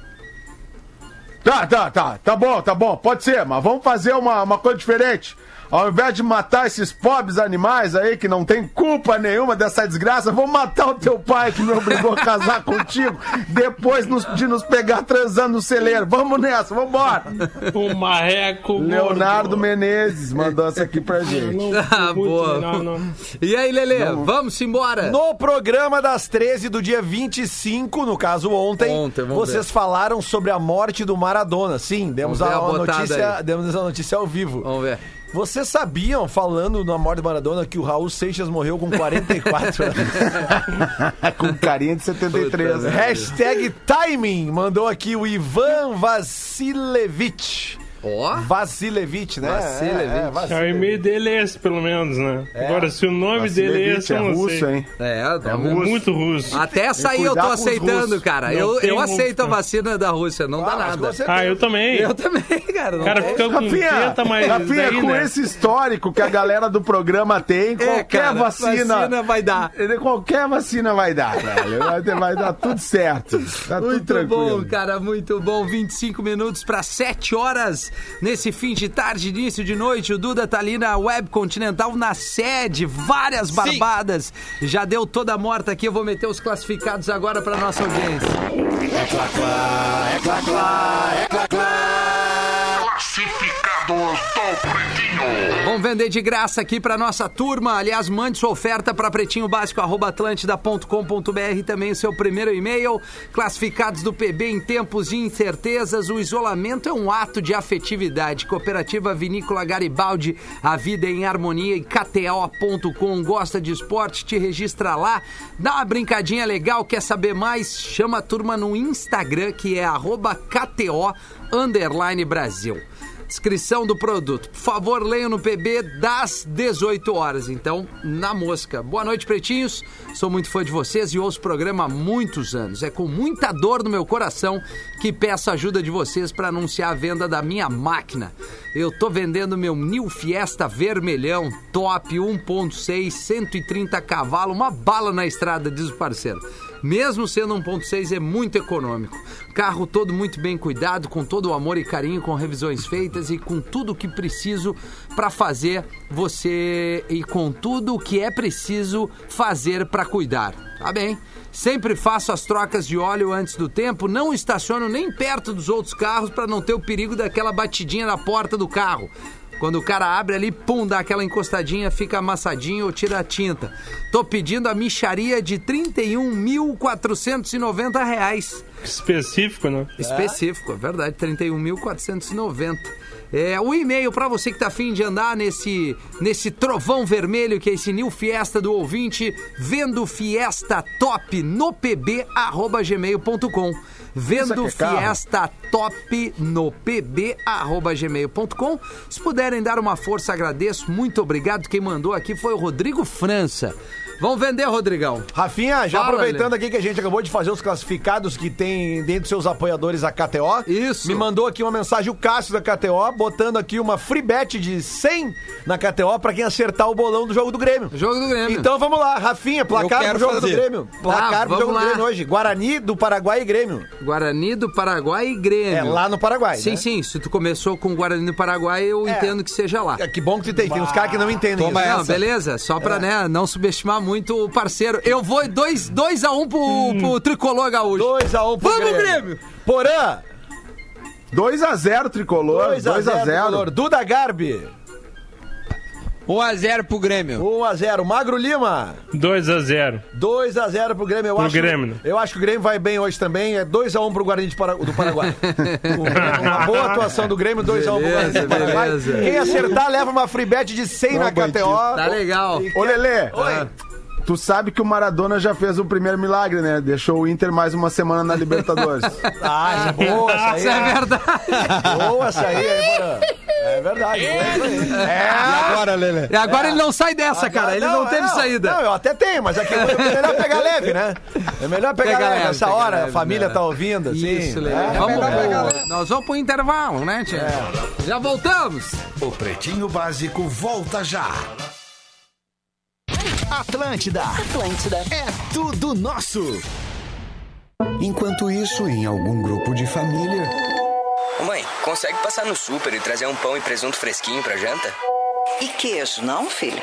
Tá, tá, tá, tá bom, tá bom, pode ser, mas vamos fazer uma, uma coisa diferente. Ao invés de matar esses pobres animais aí que não tem culpa nenhuma dessa desgraça, vamos matar o teu pai que me obrigou a casar contigo depois nos- de nos pegar transando no celeiro. Vamos nessa, vambora. O marreco. Leonardo gordo. Menezes mandou essa aqui pra gente. Não, Ah, muito- boa. não, não. E aí, Lelê, vamos embora. No programa das 13 do dia 25, no caso ontem, Ontem, vocês falaram sobre a morte do Maradona. Sim, demos Vamos ver a, a notícia, aí. demos a notícia ao vivo. Vamos ver. Vocês sabiam, falando na morte do Maradona, que o Raul Seixas morreu com 44 anos? Com carinha de 73. Puta né? Hashtag timing, mandou aqui o Ivan Vasilevich. Ó. Vasilevich, né? Vasilevich. É, o e-mail dele é esse, pelo menos, né? Agora, se o nome dele é esse, é russo, sei. hein? É, É russo. muito russo. Até essa aí eu tô aceitando, russos. cara. Não Eu, eu russo, aceito a vacina da Rússia, não dá mas nada. Ah, eu também. Eu também, cara. O não cara fica com Rafinha, tenta, mas Rafinha, daí, com né? esse histórico que a galera do programa tem, É, qualquer cara, vacina, vacina vai dar. Qualquer vacina vai dar, velho. Vai, dar tudo certo. Tá tudo Muito tranquilo. bom, cara, muito bom. 25 minutos para 7 horas nesse fim de tarde, início de noite. O Duda tá ali na Web Continental, na sede, várias barbadas. Já deu toda a morta aqui. Eu vou meter os classificados agora para nossa audiência. Vamos vender de graça aqui pra nossa turma. Aliás, mande sua oferta para pretinhobásico.atlântida.com.br também o seu primeiro e-mail. Classificados do PB em tempos de incertezas. O isolamento é um ato de afetividade. Cooperativa Vinícola Garibaldi, a vida em harmonia e KTO.com. Gosta de esporte? Te registra lá. Dá uma brincadinha legal. Quer saber mais? Chama a turma no Instagram, que é KTO underline Brasil descrição do produto. Por favor, leiam no PB das 18 horas. Então, na mosca. Boa noite, pretinhos. Sou muito fã de vocês e ouço o programa há muitos anos. É com muita dor no meu coração que peço a ajuda de vocês para anunciar a venda da minha máquina. Eu tô vendendo meu New Fiesta vermelhão, top 1.6, 130 cavalos, uma bala na estrada, diz o parceiro. Mesmo sendo 1.6 é muito econômico. Carro todo muito bem cuidado, com todo o amor e carinho, com revisões feitas e com tudo o que preciso para fazer você e com tudo o que é preciso fazer para cuidar. Tá bem? Sempre faço as trocas de óleo antes do tempo, não estaciono nem perto dos outros carros para não ter o perigo daquela batidinha na porta do carro. Quando o cara abre ali, pum, dá aquela encostadinha, fica amassadinho ou tira a tinta. Tô pedindo a micharia de 31.490 reais. Específico, né? Específico, é verdade, 31.490. É, o e-mail para você que tá afim de andar nesse, nesse trovão vermelho, que é esse New Fiesta do ouvinte, vendo Fiesta Top no pb, arroba gmail.com. Vendo é? Fiesta Top no pb, arroba gmail.com. Se puderem dar uma força, agradeço. Muito obrigado. Quem mandou aqui foi o Rodrigo França. Vamos vender, Rodrigão. Rafinha, já Fala, aproveitando Lelê. aqui que a gente acabou de fazer os classificados que tem dentro dos seus apoiadores a KTO. Isso. Me mandou aqui uma mensagem o Cássio da KTO, botando aqui uma free bet de 100 na KTO pra quem acertar o bolão do jogo do Grêmio. Jogo do Grêmio. Então vamos lá, Rafinha, placar pro jogo fazer. do Grêmio. Placar Tá, pro jogo vamos do lá. Grêmio hoje. Guarani do Paraguai e Grêmio. Guarani do Paraguai e Grêmio. É lá no Paraguai. Sim, né? sim. Se tu começou com Guarani do Paraguai, eu É. entendo que seja lá. É, Que bom que tu tem. Tem uns caras que não entendem Toma isso. Não, essa. beleza. Só pra né, não subestimar muito o parceiro. Eu vou 2 dois, dois a 1 um pro, pro tricolor gaúcho. 2x1 pro Vamos, Grêmio. Grêmio! Porã, 2x0 tricolor. 2x0 2x0. Duda Garbi, 1x0 pro Grêmio. 1x0. Magro Lima, 2x0. 2x0 pro Grêmio. Eu Pro acho, Grêmio? Eu acho que o Grêmio vai bem hoje também. É 2x1 pro Guarani Para- do Paraguai. uma boa atuação do Grêmio, 2x1 pro Guarani do Paraguai. beleza. Quem acertar leva uma free bet de 100 na Não, KTO. Tá legal. Ô, Lelê. Oi. Tu sabe que o Maradona já fez o primeiro milagre, né? Deixou o Inter mais uma semana na Libertadores. Ah, é boa essa aí. Isso é verdade. Boa essa aí, hein? É verdade. aí. É. Agora, Lelê. E agora ele não sai dessa, cara. Ele não, teve é, saída. Não, eu até tenho, mas aqui é melhor pegar leve, né? É melhor pegar Pega leve. leve, Essa pega hora leve, a família né? tá ouvindo, assim. Isso, legal. É, Vamos leve. Nós vamos pro intervalo, né, tia? Já voltamos. O Pretinho Básico volta já. Atlântida. Atlântida. É tudo nosso. Enquanto isso, em algum grupo de família. Ô, Mãe, consegue passar no super e trazer um pão e presunto fresquinho pra janta? E queijo, não, filho?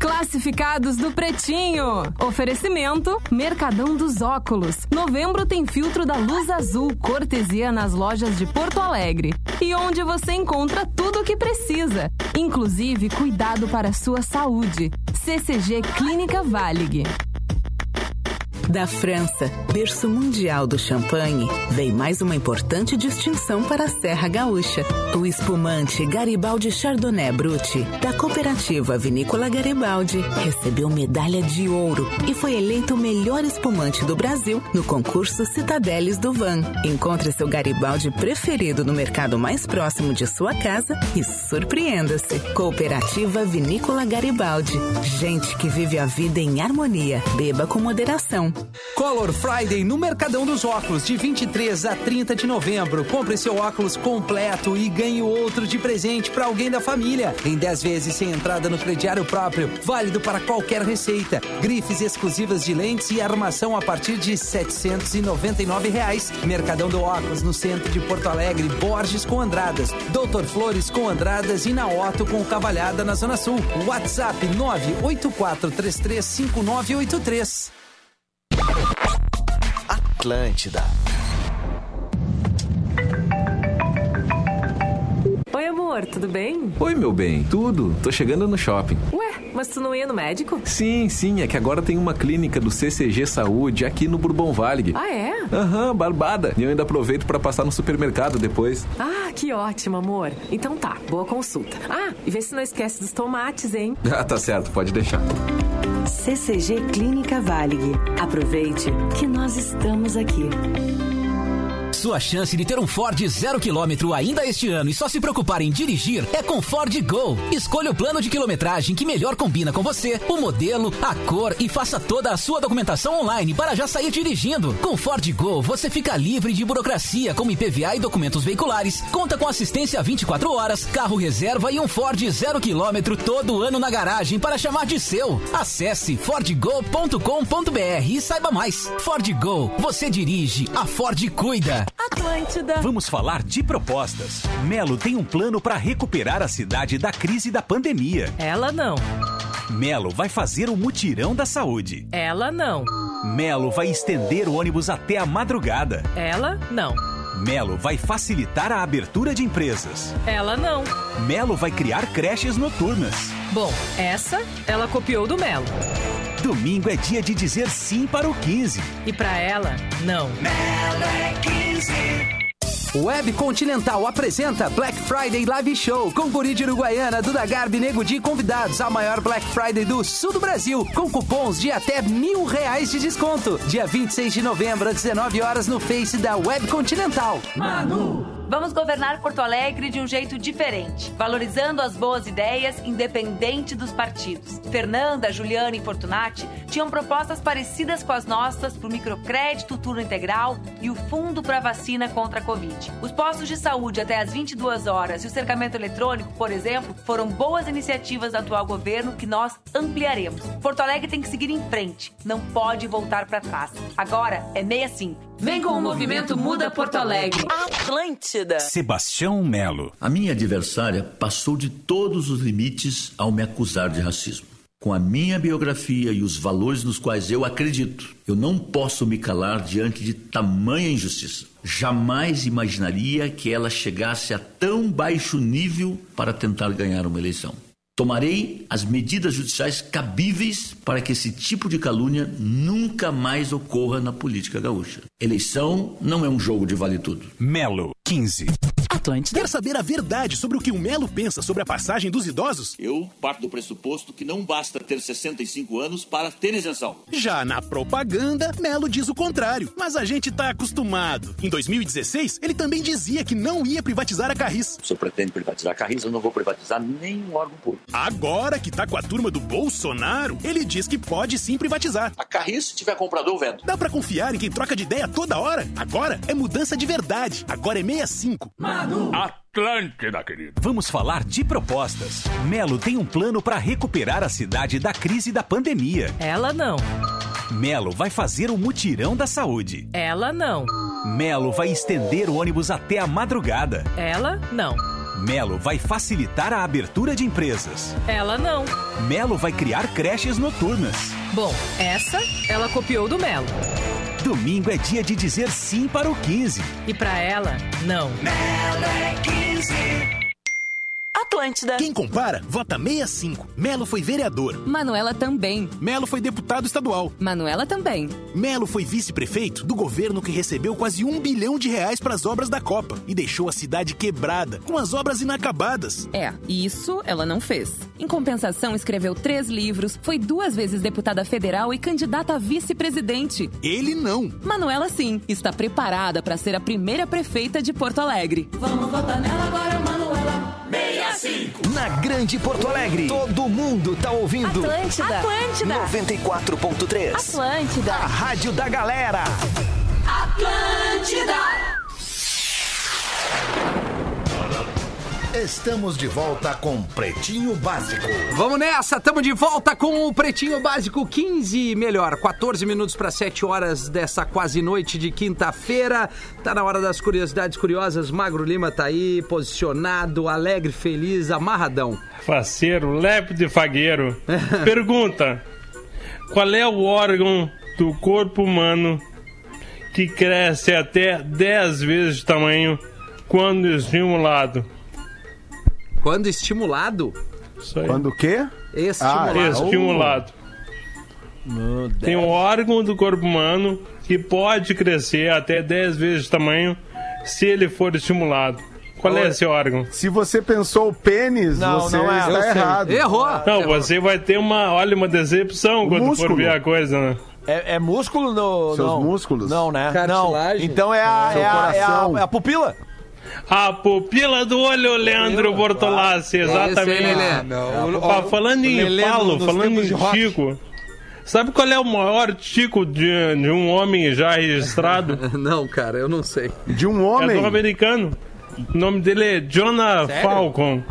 Classificados do Pretinho. Oferecimento Mercadão dos Óculos. Novembro tem filtro da luz azul, cortesia nas lojas de Porto Alegre. E onde você encontra tudo o que precisa, inclusive cuidado para a sua saúde. CCG Clínica Valig. Da França, berço mundial do champanhe, vem mais uma importante distinção para a Serra Gaúcha. O espumante Garibaldi Chardonnay Brut, da cooperativa Vinícola Garibaldi, recebeu medalha de ouro e foi eleito o melhor espumante do Brasil no concurso Citadeles do Van. Encontre seu Garibaldi preferido no mercado mais próximo de sua casa e surpreenda-se. Cooperativa Vinícola Garibaldi. Gente que vive a vida em harmonia. Beba com moderação. Color Friday no Mercadão dos Óculos, de 23 a 30 de novembro. Compre seu óculos completo e ganhe outro de presente para alguém da família. Em 10 vezes sem entrada no crediário próprio. Válido para qualquer receita. Grifes exclusivas de lentes e armação a partir de 799 reais. Mercadão do Óculos, no centro de Porto Alegre. Borges com Andradas. Doutor Flores com Andradas e na Otto com Cavalhada na Zona Sul. WhatsApp 984335983. Atlântida. Amor, tudo bem? Oi, meu bem, tudo? Tô chegando no shopping. Ué, mas tu não ia no médico? Sim, sim, é que agora tem uma clínica do CCG Saúde aqui no Bourbon Valley. Ah, é? Aham, barbada. E eu ainda aproveito para passar no supermercado depois. Ah, que ótimo, amor. Então tá, boa consulta. Ah, e vê se não esquece dos tomates, hein? Ah, tá certo, pode deixar. CCG Clínica Valig. Aproveite que nós estamos aqui. Sua chance de ter um Ford zero quilômetro ainda este ano e só se preocupar em dirigir é com Ford Go. Escolha o plano de quilometragem que melhor combina com você, o modelo, a cor e faça toda a sua documentação online para já sair dirigindo. Com Ford Go, você fica livre de burocracia como IPVA e documentos veiculares, conta com assistência 24 horas, carro reserva e um Ford zero quilômetro todo ano na garagem para chamar de seu. Acesse fordgo.com.br e saiba mais. Ford Go, você dirige, a Ford cuida. Atlântida. Vamos falar de propostas. Melo tem um plano para recuperar a cidade da crise da pandemia. Ela não. Melo vai fazer o mutirão da saúde. Ela não. Melo vai estender o ônibus até a madrugada. Ela não. Melo vai facilitar a abertura de empresas. Ela não. Melo vai criar creches noturnas. Bom, essa ela copiou do Melo. Domingo é dia de dizer sim para o 15. E para ela, não. Melo é 15. Web Continental apresenta Black Friday Live Show com Guri de Uruguaiana, Duda Garbi e Nego Di convidados a maior Black Friday do sul do Brasil, com cupons de até mil reais de desconto. Dia 26 de novembro, às 19 horas, no Face da Web Continental. Manu! Vamos governar Porto Alegre de um jeito diferente, valorizando as boas ideias, independente dos partidos. Fernanda, Juliana e Fortunati tinham propostas parecidas com as nossas para o microcrédito, turno integral e o fundo para vacina contra a Covid. Os postos de saúde até às 22 horas e o cercamento eletrônico, por exemplo, foram boas iniciativas do atual governo que nós ampliaremos. Porto Alegre tem que seguir em frente, não pode voltar para trás. Agora é 65. Vem com o movimento Muda Porto Alegre. Atlântida. Sebastião Melo. A minha adversária passou de todos os limites ao me acusar de racismo. Com a minha biografia e os valores nos quais eu acredito, eu não posso me calar diante de tamanha injustiça. Jamais imaginaria que ela chegasse a tão baixo nível para tentar ganhar uma eleição. Tomarei as medidas judiciais cabíveis para que esse tipo de calúnia nunca mais ocorra na política gaúcha. Eleição não é um jogo de vale tudo. Melo 15. Atlântida. Quer saber a verdade sobre o que o Melo pensa sobre a passagem dos idosos? Eu parto do pressuposto que não basta ter 65 anos para ter isenção. Já na propaganda, Melo diz o contrário, mas a gente tá acostumado. Em 2016, ele também dizia que não ia privatizar a Carris. Se eu pretendo privatizar a Carris, eu não vou privatizar nenhum órgão público. Agora que tá com a turma do Bolsonaro, ele diz que pode sim privatizar. A Carris, se tiver comprador, vendo. Dá pra confiar em quem troca de ideia toda hora? Agora é mudança de verdade. Agora é 65. Atlântida, querido. Vamos falar de propostas. Melo tem um plano para recuperar a cidade da crise da pandemia. Ela não. Melo vai fazer o mutirão da saúde. Ela não. Melo vai estender o ônibus até a madrugada. Ela não. Melo vai facilitar a abertura de empresas. Ela não. Melo vai criar creches noturnas. Bom, essa ela copiou do Melo. Domingo é dia de dizer sim para o 15. E pra ela, não. Atlântida. Quem compara, vota 65. Melo foi vereador. Manuela também. Melo foi deputado estadual. Manuela também. Melo foi vice-prefeito do governo que recebeu quase um bilhão de reais para as obras da Copa e deixou a cidade quebrada, com as obras inacabadas. É, isso ela não fez. Em compensação, escreveu três livros, foi duas vezes deputada federal e candidata a vice-presidente. Ele não. Manuela, sim, está preparada para ser a primeira prefeita de Porto Alegre. Vamos votar nela agora, Manuela. 65. Na Grande Porto Alegre, todo mundo tá ouvindo. Atlântida. Atlântida. 94.3. Atlântida. A rádio da galera. Atlântida. Estamos de volta com Pretinho Básico. Vamos nessa, estamos de volta com o Pretinho Básico 15, melhor, 14 minutos para 7 horas dessa quase noite de quinta-feira. Tá na hora das curiosidades curiosas. Magro Lima tá aí, posicionado, alegre, feliz, amarradão. Faceiro, lepe de fagueiro. Pergunta: Qual é o órgão do corpo humano que cresce até 10 vezes de tamanho quando estimulado? Quando estimulado? Isso aí. Quando o quê? Estimulado. Ah, Estimulado. Tem um órgão do corpo humano que pode crescer até 10 vezes de tamanho se ele for estimulado. Qual é esse órgão? Se você pensou o pênis, Não, você não é. está errado. Errou. Não, você vai ter uma, olha, uma decepção quando músculo. for ver a coisa, né? É, é músculo no. Seus não. músculos? Não, né? Cartilagem? Não. Então é a, é a, é a- coração. é a pupila. A pupila do olho, Leandro Bortolassi, exatamente. Esse Pá, falando em Lelê falo, nos falando em. Chico, sabe qual é o maior tico de, de um homem já registrado? Não, cara, eu não sei. De um É homem. do americano. O nome dele é Jonah Sério? Falcon.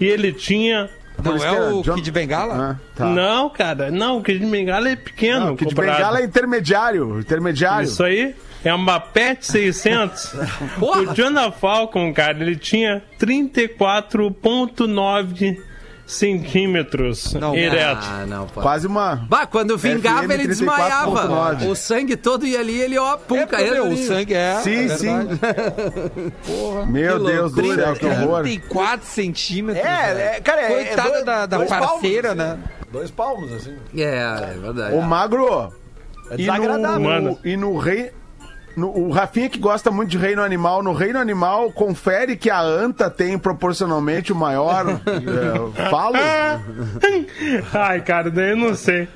E ele tinha. Não é o John- Kid Bengala? Ah, tá. Não, cara, não, o Kid Bengala é pequeno. Não, que de comparado. bengala é intermediário. Intermediário. Isso aí é uma PET 600. o Jonah Falcon, cara, ele tinha 34,9 centímetros Não. ereto. Ah, não, pô. Quase uma. Bah, quando vingava, FM ele desmaiava. 34.9. O sangue todo ia ali, ele, ó, pum, É, meu, o sangue é. Sim, é sim. verdade. Meu Que Deus do céu, que horror. 34 centímetros. É, é, cara, é- é Coitada dois- da, da dois palmos, parceira, assim. né? Dois palmos, assim. É, é verdade. Ô, Magro. É E no, desagradável. Mano. e no rei. No- o Rafinha que gosta muito de reino animal, no reino animal, confere que a anta tem proporcionalmente o maior é, falo. Ai, cara, daí eu não sei.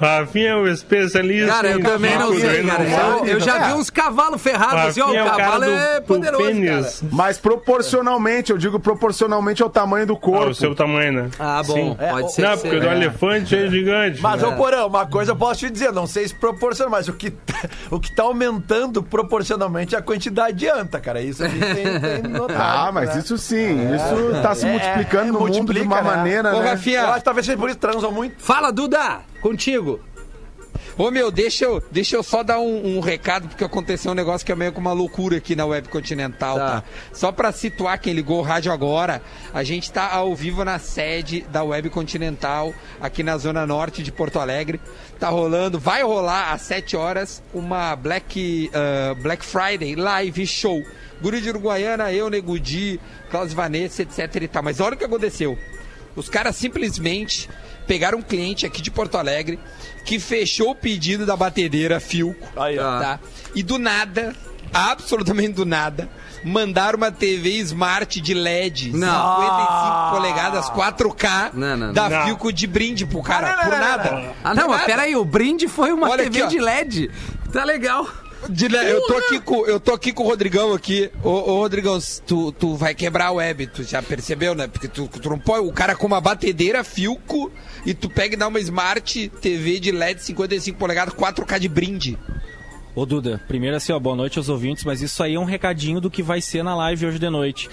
Rafinha é o especialista. Cara, eu em também não sei, cara. Eu, eu já vi uns cavalos ferrados, assim, ó, o é cavalo é poderoso, pênis. cara. Mas proporcionalmente, eu digo proporcionalmente ao tamanho do Ah, corpo. o seu tamanho, né? Ah, bom, Sim. pode ser. Não, que porque o do elefante é gigante. Mas, né? ô Porã, uma coisa eu posso te dizer, não sei se proporcional, mas o que, o que tá aumentando proporcionalmente é a quantidade de anta, cara. Isso a gente tem, tem notado. Ah, mas né? isso sim, isso tá se É, multiplicando é, no mundo de uma né? maneira, Ô, né? Rafinha, Eu acho que talvez seja por isso que transam muito. Fala, Duda, contigo. Ô meu, deixa eu, deixa eu só dar um, um recado, porque aconteceu um negócio que é meio que uma loucura aqui na Web Continental, Tá. tá? Só pra situar quem ligou o rádio agora, a gente tá ao vivo na sede da Web Continental, aqui na Zona Norte de Porto Alegre. Tá rolando, vai rolar às 7 horas uma Black, ah, Black Friday Live Show. Guri de Uruguaiana, eu, Negudi, Klaus Vanessa, etc e tal. Mas olha o que aconteceu. Os caras simplesmente pegaram um cliente aqui de Porto Alegre que fechou o pedido da batedeira Filco. Aí, ó. tá? E do nada, absolutamente do nada, mandaram uma TV Smart de LED, Não. 55 polegadas, 4K, Não, não, da não. Filco de brinde pro cara, por nada. Ah, não, Por mas peraí, o brinde foi uma Olha TV aqui, ó. de LED. Tá legal. De le- eu, tô aqui com, eu tô aqui com o Rodrigão aqui. Ô, ô Rodrigão, tu, tu vai quebrar a web, tu já percebeu, né? Porque tu, tu não pode. O cara com uma batedeira Filco e tu pega e dá uma Smart TV de LED 55 polegadas, 4K de brinde. Ô Duda, primeiro assim, ó, boa noite aos ouvintes, mas isso aí é um recadinho do que vai ser na live hoje de noite.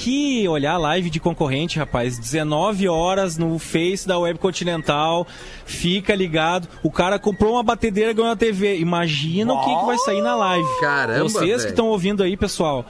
Que olhar a live de concorrente, rapaz, 19 horas no Face da Web Continental, fica ligado. O cara comprou uma batedeira e ganhou uma TV. Imagina o que, que vai sair na live. Caramba, Vocês velho. que estão ouvindo aí, pessoal,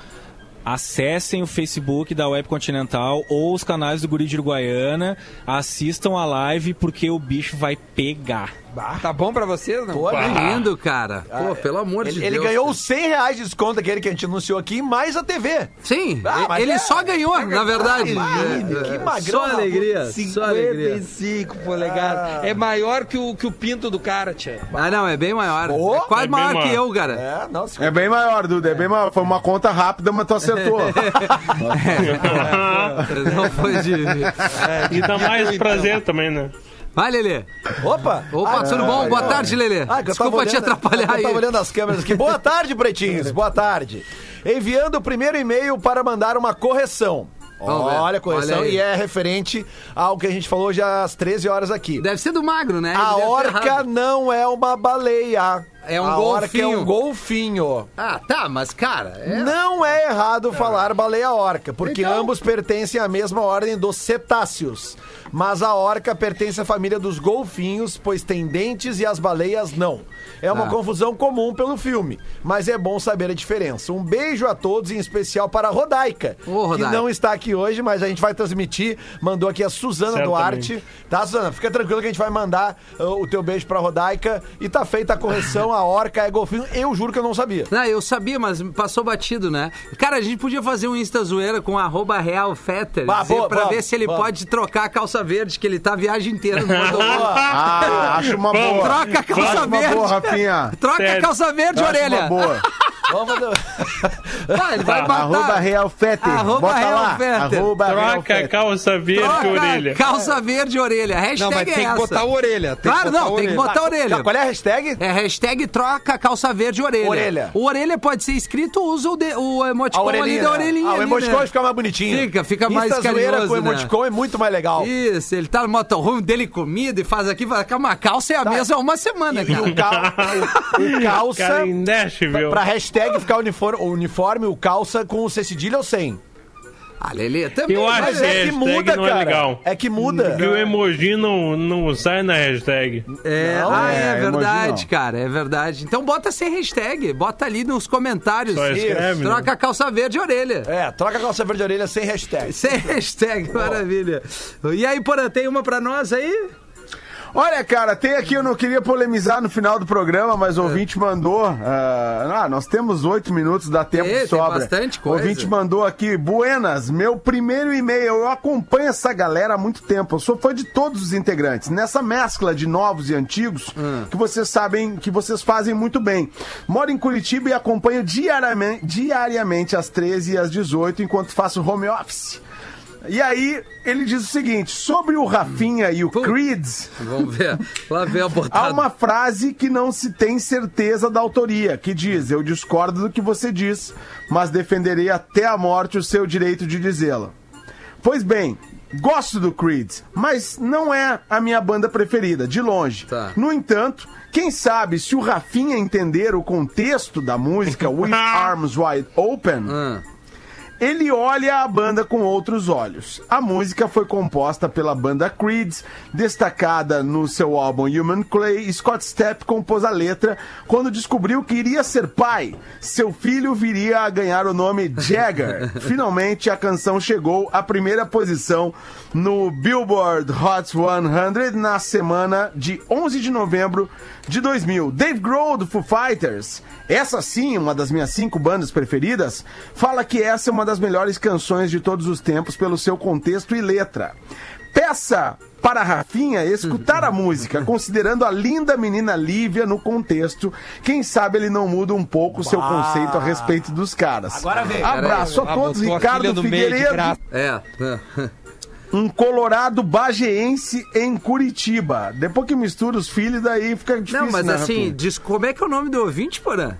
acessem o Facebook da Web Continental ou os canais do Guri de Uruguaiana, assistam a live porque o bicho vai pegar. Tá bom pra vocês, não? Pô, lindo, cara. Pô, pelo amor Ele, de ele Deus. ganhou os 100 reais de desconto, aquele que a gente anunciou aqui, mais a TV. Sim, Ah, ele é- só ganhou, na verdade. Ah, É, que é, magrão, Só alegria, só alegria. 55 polegadas. É maior que o, que o pinto do cara, tia. Ah, não, é bem maior. Ô, é quase é bem maior que maior. eu, cara. É, nossa. É bem maior, Duda, é bem maior. Foi uma conta rápida, mas tu acertou. Não foi de... E dá mais prazer também, né? Vai, Lelê. Opa! Opa, Ah, tudo bom? Boa ah, tarde, Lelê. Ah, Desculpa te atrapalhar Eu tava aí. olhando as câmeras aqui. Boa tarde, pretinhos. Boa tarde. Enviando o primeiro e-mail para mandar uma correção. Olha a correção Olha aí. e é referente ao que a gente falou já às 13 horas aqui. Deve ser do magro, né? A orca não é uma baleia. É um a orca é golfinho. um golfinho. Ah, tá, mas, cara... É... Não é errado falar baleia-orca, porque Então. ambos pertencem à mesma ordem dos cetáceos. Mas a orca pertence à família dos golfinhos, pois tem dentes e as baleias não. É uma Ah. confusão comum pelo filme, mas é bom saber a diferença. Um beijo a todos, em especial para a Rodaica, Ô, Rodaica. que não está aqui hoje, mas a gente vai transmitir. Mandou aqui a Suzana Certamente. Duarte. Tá, Suzana? Fica tranquilo que a gente vai mandar uh, o teu beijo pra Rodaica. E tá feita a correção, a orca é golfinho. Eu juro que eu não sabia. Não, eu sabia, mas passou batido, né? Cara, a gente podia fazer um Insta zoeira com arroba realfetter Bah, dizer boa, pra vamos, ver se ele vamos. pode trocar a calça verde, que ele tá a viagem inteira no. Ah, acho uma boa. Troca a calça verde. boa, Rafinha. Troca a calça verde, Acho orelha. uma boa. Vamos fazer... Ele vai botar. Arroba Real Fete. Arroba Bota Real lá. Fete. Arroba Real Troca Fete. calça verde Troca orelha. calça verde orelha. Hashtag Não, mas é tem que essa. botar a orelha. tem que Claro, botar não, tem que botar a orelha. Qual é a hashtag? É hashtag troca calça verde orelha. Orelha. O orelha pode ser escrito, usa o, de, o emoticon ali da orelhinha. Ah, o ali, emoticon né? fica mais bonitinho. Fica, fica mais Insta carinhoso, com o né? emoticon é muito mais legal. Isso, ele tá no motorhome dele comida e faz aqui, faz uma calça e a mesa há uma semana, Tá. E o, cara. cal, o, o calça, Cara, em Nashville. pra hashtag ficar uniforme, o uniforme, o calça com o C cedilha ou sem? Ah, Lelê, também. Eu acho Mas que é que hashtag muda, não é cara. legal. É que muda. Porque o emoji não, não sai na hashtag. É, Não, ah, é, é, verdade, cara, é verdade. Então bota sem hashtag, bota ali nos comentários. Só escreve, né? Troca a calça verde e orelha. É, troca a calça verde de orelha sem hashtag. Sem hashtag, maravilha. E aí, Porã, tem uma pra nós aí? Olha, cara, tem aqui, eu não queria polemizar no final do programa, mas o ouvinte mandou. ah, ah, nós temos oito minutos, dá tempo É, de tem sobra. bastante O coisa. ouvinte mandou aqui, Buenas, meu primeiro e-mail. Eu acompanho essa galera há muito tempo. Eu sou fã de todos os integrantes. Nessa mescla de novos e antigos, Hum. que vocês sabem, que vocês fazem muito bem. Moro em Curitiba e acompanho diariamente, diariamente às 13 e às 18, enquanto faço home office. E aí, ele diz o seguinte: sobre o Rafinha e o Creeds. Vamos ver. Lá vem a Há botada. uma frase que não se tem certeza da autoria, que diz: Eu discordo do que você diz, mas defenderei até a morte o seu direito de dizê-la. Pois bem, gosto do Creed, mas não é a minha banda preferida, de longe. Tá. No entanto, quem sabe se o Rafinha entender o contexto da música With Arms Wide Open. Ah. Ele olha a banda com outros olhos. A música foi composta pela banda Creed, destacada no seu álbum Human Clay. Scott Stepp compôs a letra quando descobriu que iria ser pai. Seu filho viria a ganhar o nome Jagger. Finalmente, a canção chegou à primeira posição no Billboard Hot 100 na semana de 11 de novembro de 2000. Dave Grohl do Foo Fighters, essa sim, uma das minhas cinco bandas preferidas, fala que essa é uma das melhores canções de todos os tempos pelo seu contexto e letra. Peça para Rafinha escutar a música, considerando a linda menina Lívia no contexto. Quem sabe ele não muda um pouco o seu conceito a respeito dos caras. Agora vem. Abraço a todos, a Ricardo Figueiredo. É. Um colorado bageense em Curitiba. Depois que mistura os filhos, daí fica difícil, Não, mas né, assim, diz, como é que é o nome do ouvinte, Porã?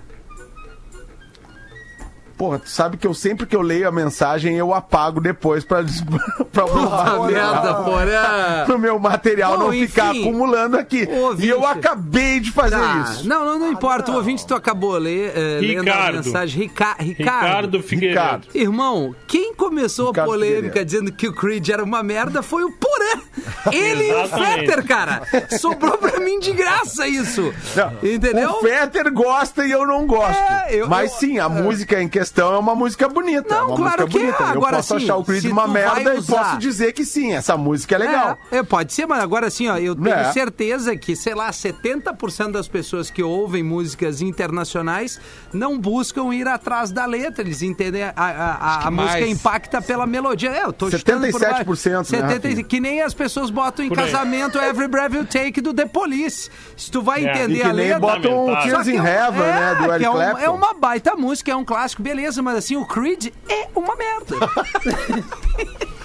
Porra, tu sabe que eu sempre que eu leio a mensagem, eu apago depois pra, pra o meu Puta material- merda, Porã. pro meu material Bom, não ficar enfim, acumulando aqui. E eu acabei de fazer Tá. isso. Não, não, não importa. O ouvinte tu acabou ler, eh, lendo a Ricardo. mensagem. Rica Ricardo. Ricardo Figueiredo. Ricardo. Irmão, quem começou Ricardo a polêmica Figueiredo. dizendo que o Creed era uma merda foi o Porã. Ele e o. Fetter, cara. Sobrou pra mim de graça isso. Não, Entendeu? O Fetter gosta e eu não gosto. É, eu- Mas eu- sim, a música em questão é uma música bonita. Não, uma claro música que é. bonita. Eu Agora, posso assim, achar o Creed uma merda e usar- posso dizer que sim, essa música é legal. É, é, pode ser, mas agora assim, ó, eu tenho É. certeza que, sei lá, 70% das pessoas que ouvem músicas internacionais não buscam ir atrás da letra. Eles entendem a, a, a, a música impacta pela melodia. É, eu tô chutando por 77%, baixo. né, 70, Rafinha? Que nem as pessoas botam em Por aí. casamento Every Breath You Take do The Police. Se tu vai É. entender E que a nem letra... botam o Lamentável. Tears in é um- Heaven, é, né, do Eric é, um- é uma baita música, é um clássico, beleza, mas assim, o Creed é uma merda.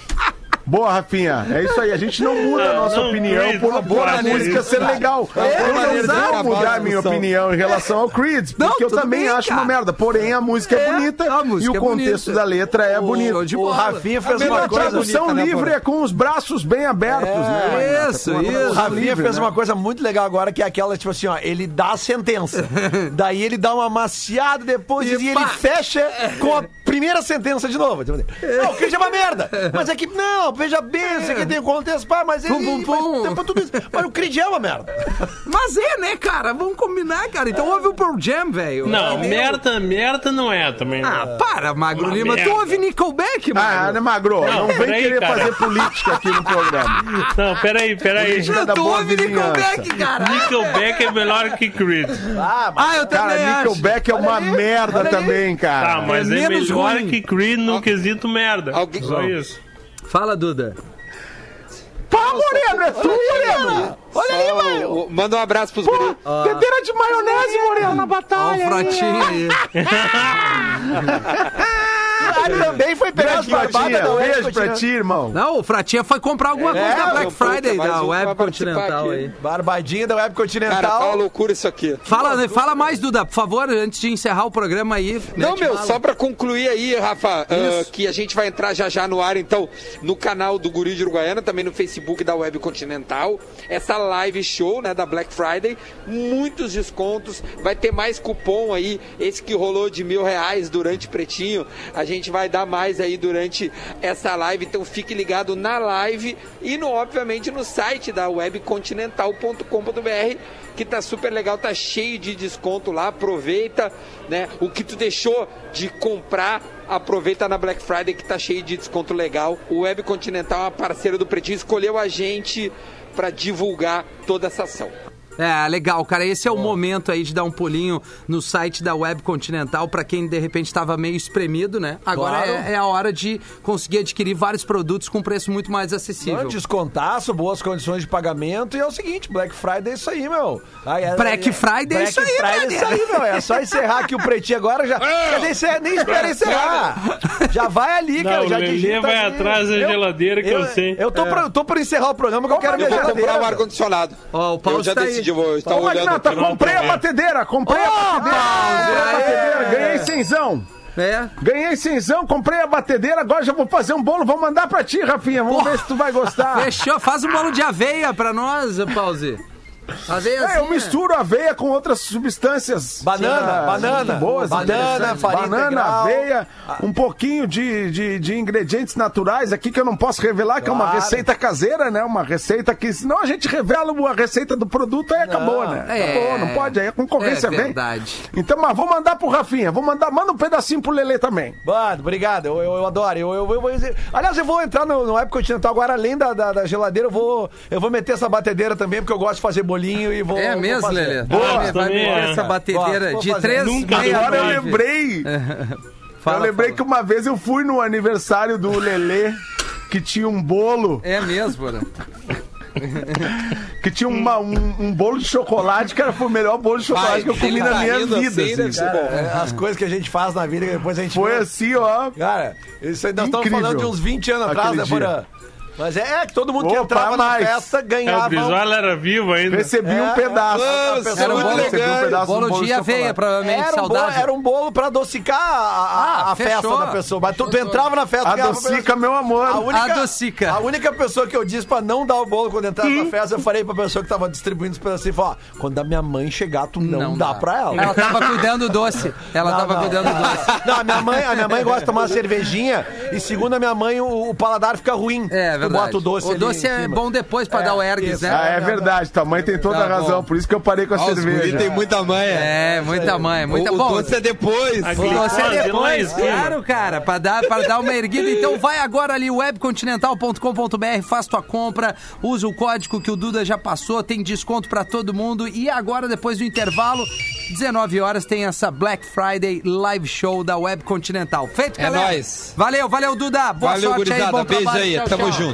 Boa, Rafinha. É isso aí. A gente não muda a Não, nossa não, opinião Creed, por, não por a música isso. ser legal. eu maneira não vou mudar a a minha opinião em relação ao Creed, Não, porque eu tudo também bem, acho cara. uma merda. Porém, a música é, É, bonita a música e o é contexto bonita. da letra é O- bonito. O. Rafinha A fez melhor uma coisa. tradução bonita, né, livre Porã? é com os braços bem abertos, né? Magnata? isso, a isso. O Rafinha livre, fez né? uma coisa muito legal agora, que é aquela, tipo assim, ó, ele dá a sentença. daí ele dá uma maciada depois E ele fecha com a primeira sentença de novo. Tipo assim, Não, o Creed é uma merda. Mas é que, não, veja bem, isso aqui tem contexto, pá, mas ele... Pum, pum, pum. Mas, tem tudo isso. mas o Creed é uma merda. Mas é, né, cara? Vamos combinar, cara. Então ouve o Pearl Jam, velho. Não, Entendeu? merda, merda não é também. Ah, para, Magro Uma Lima. merda. Tu ouve Nickelback, Ah, Magro? né, Magro? Não, Não, vem peraí, querer cara. fazer política aqui no programa. Não, peraí, peraí. Da tu ouve. Nickelback, cara. Nickelback é melhor que Creed. Ah, mas... Ah, eu também Cara, acho. Nickelback é uma merda também, cara. Tá, mas É é, menos melhor ruim. que Creed no quesito merda. Alguém- Só isso. Fala, Duda. Pá, Moreno, é tu, Moreno? Olha aí, mano. o- o- Manda um abraço pros guris. Teteira de maionese, Moreno, na batalha. o Fratinho aí. Ah, também foi pegar as Beijo pra ti, barbadas da Web beijo pra Continental. ti, irmão. Não, o Fratinha foi comprar alguma coisa É, da Black Friday, da Web Continental aí. Barbadinha da Web Cara, tá uma Continental. loucura isso aqui. Fala, né, fala mais, Duda, por favor, antes de encerrar o programa aí. Não, meu, só pra concluir aí, Rafa, Isso. que a gente vai entrar já já no ar, então, no canal do Guri de Uruguaiana, também no Facebook da Web Continental. Essa live show, né, da Black Friday, muitos descontos, vai ter mais cupom aí, esse que rolou de mil reais durante Pretinho, a gente vai dar mais aí durante essa live, então fique ligado na live e, no, obviamente, no site da webcontinental.com.br, que tá super legal, tá cheio de desconto lá, aproveita, né, o que tu deixou de comprar, aproveita na Black Friday que tá cheio de desconto legal. O Web Continental é uma parceira do Pretinho, escolheu a gente para divulgar toda essa ação. É, legal, cara. Esse é o momento aí de dar um pulinho no site da Web Continental pra quem de repente estava meio espremido, né? Agora Claro. é, é a hora de conseguir adquirir vários produtos com preço muito mais acessível. Não, descontaço, boas condições de pagamento. E é o seguinte, Black Friday é isso aí, meu. Aí, é- Black Friday é Black isso aí, Friday é isso aí, meu. É só encerrar aqui o pretinho agora. Já, já nem, encerra- nem espera encerrar. Já vai ali, Não, cara. Já digita vai ali. atrás da geladeira que eu sei. Eu tô, pra, eu tô por encerrar o programa que eu quero minha Eu vou geladeira. comprar um ar-condicionado. Ó, o Paulo Eu já está aí. Eu vou estar Ô, olhando Magnata, comprei a batedeira, comprei a batedeira. Comprei a batedeira, ganhei cenzão. É. Ganhei cenzão, comprei a batedeira, agora já vou fazer um bolo, vou mandar pra ti, Rafinha. Vamos ver se tu vai gostar. Fechou. Faz um bolo de aveia pra nós, Pause. Aveia É, eu misturo aveia com outras substâncias. Banana, ah, banana, boas, banana, farinha banana, integral. aveia, um pouquinho de, de, de ingredientes naturais aqui que eu não posso revelar, que é uma Claro. receita caseira, né? Uma receita que, senão a gente revela a receita do produto aí acabou, né? É. Acabou, não pode, aí a concorrência É vem. verdade. Então, mas vou mandar pro Rafinha, vou mandar, manda um pedacinho pro Lelê também. Mano, obrigado, eu, eu, eu adoro. Eu, eu, eu Aliás, eu vou entrar no, no Web Continental agora, além da, da, da geladeira, eu vou, eu vou meter essa batedeira também, porque eu gosto de fazer bolinho e vou. É mesmo. Lelê? Boa. Vai, é. essa batedeira vou de três Nunca meia Agora eu lembrei. Fala, eu lembrei fala. que uma vez eu fui no aniversário do Lelê que tinha um bolo. É mesmo, né? Que tinha uma- um, um bolo de chocolate, cara, foi o melhor bolo de chocolate Vai, que eu comi na minha vida. assim, assim, deve ser cara. É, as coisas que a gente faz na vida que depois a gente Foi vê. assim, ó. Cara, isso aí nós estamos falando de uns 20 anos atrás, né. Porã? Mas é, é que todo mundo que Opa, entrava na mais. festa É, o ganhava. Bisol era vivo ainda. Recebi É, um pedaço. a pessoa Era um muito bolo, elegante. um pedaço bolo do bolo de aveia, provavelmente, Era um, bolo, saudável. era um bolo pra adocicar a, a- Ah, a festa da pessoa. Mas tu, tu entrava na festa ganhava Adocica, meu amor. A única, Adocica. a única pessoa que eu disse pra não dar o bolo quando entrava na festa, eu falei pra pessoa que tava distribuindo os pedacinhos, falou, ó, quando a minha mãe chegar, tu não, dá, pra ela. Ela tava cuidando do doce. Ela Não, tava não. cuidando do doce. Não, a minha mãe, a minha mãe gosta de tomar uma cervejinha e segundo a minha mãe, o, o paladar fica ruim. É Tu bota o doce O doce é bom depois pra É, dar o ergues, né? Ah, é verdade, tua mãe tem toda Tá a razão, bom. por isso que eu parei com a cerveja. tem muita manha. É, muita mãe, muita o, bom. o doce é depois. O doce é depois, claro, cara, pra dar, pra dar uma erguida. Então vai agora ali, webcontinental.com.br, faz tua compra, usa o código que o Duda já passou, tem desconto pra todo mundo. E agora, depois do intervalo, 19 horas, tem essa Black Friday Live Show da Web Continental. Feito, É galera? nóis. Valeu, valeu, Duda. Boa Valeu, sorte aí, gurizada. bom Beijo trabalho. aí, Tchau, tamo tchau. junto.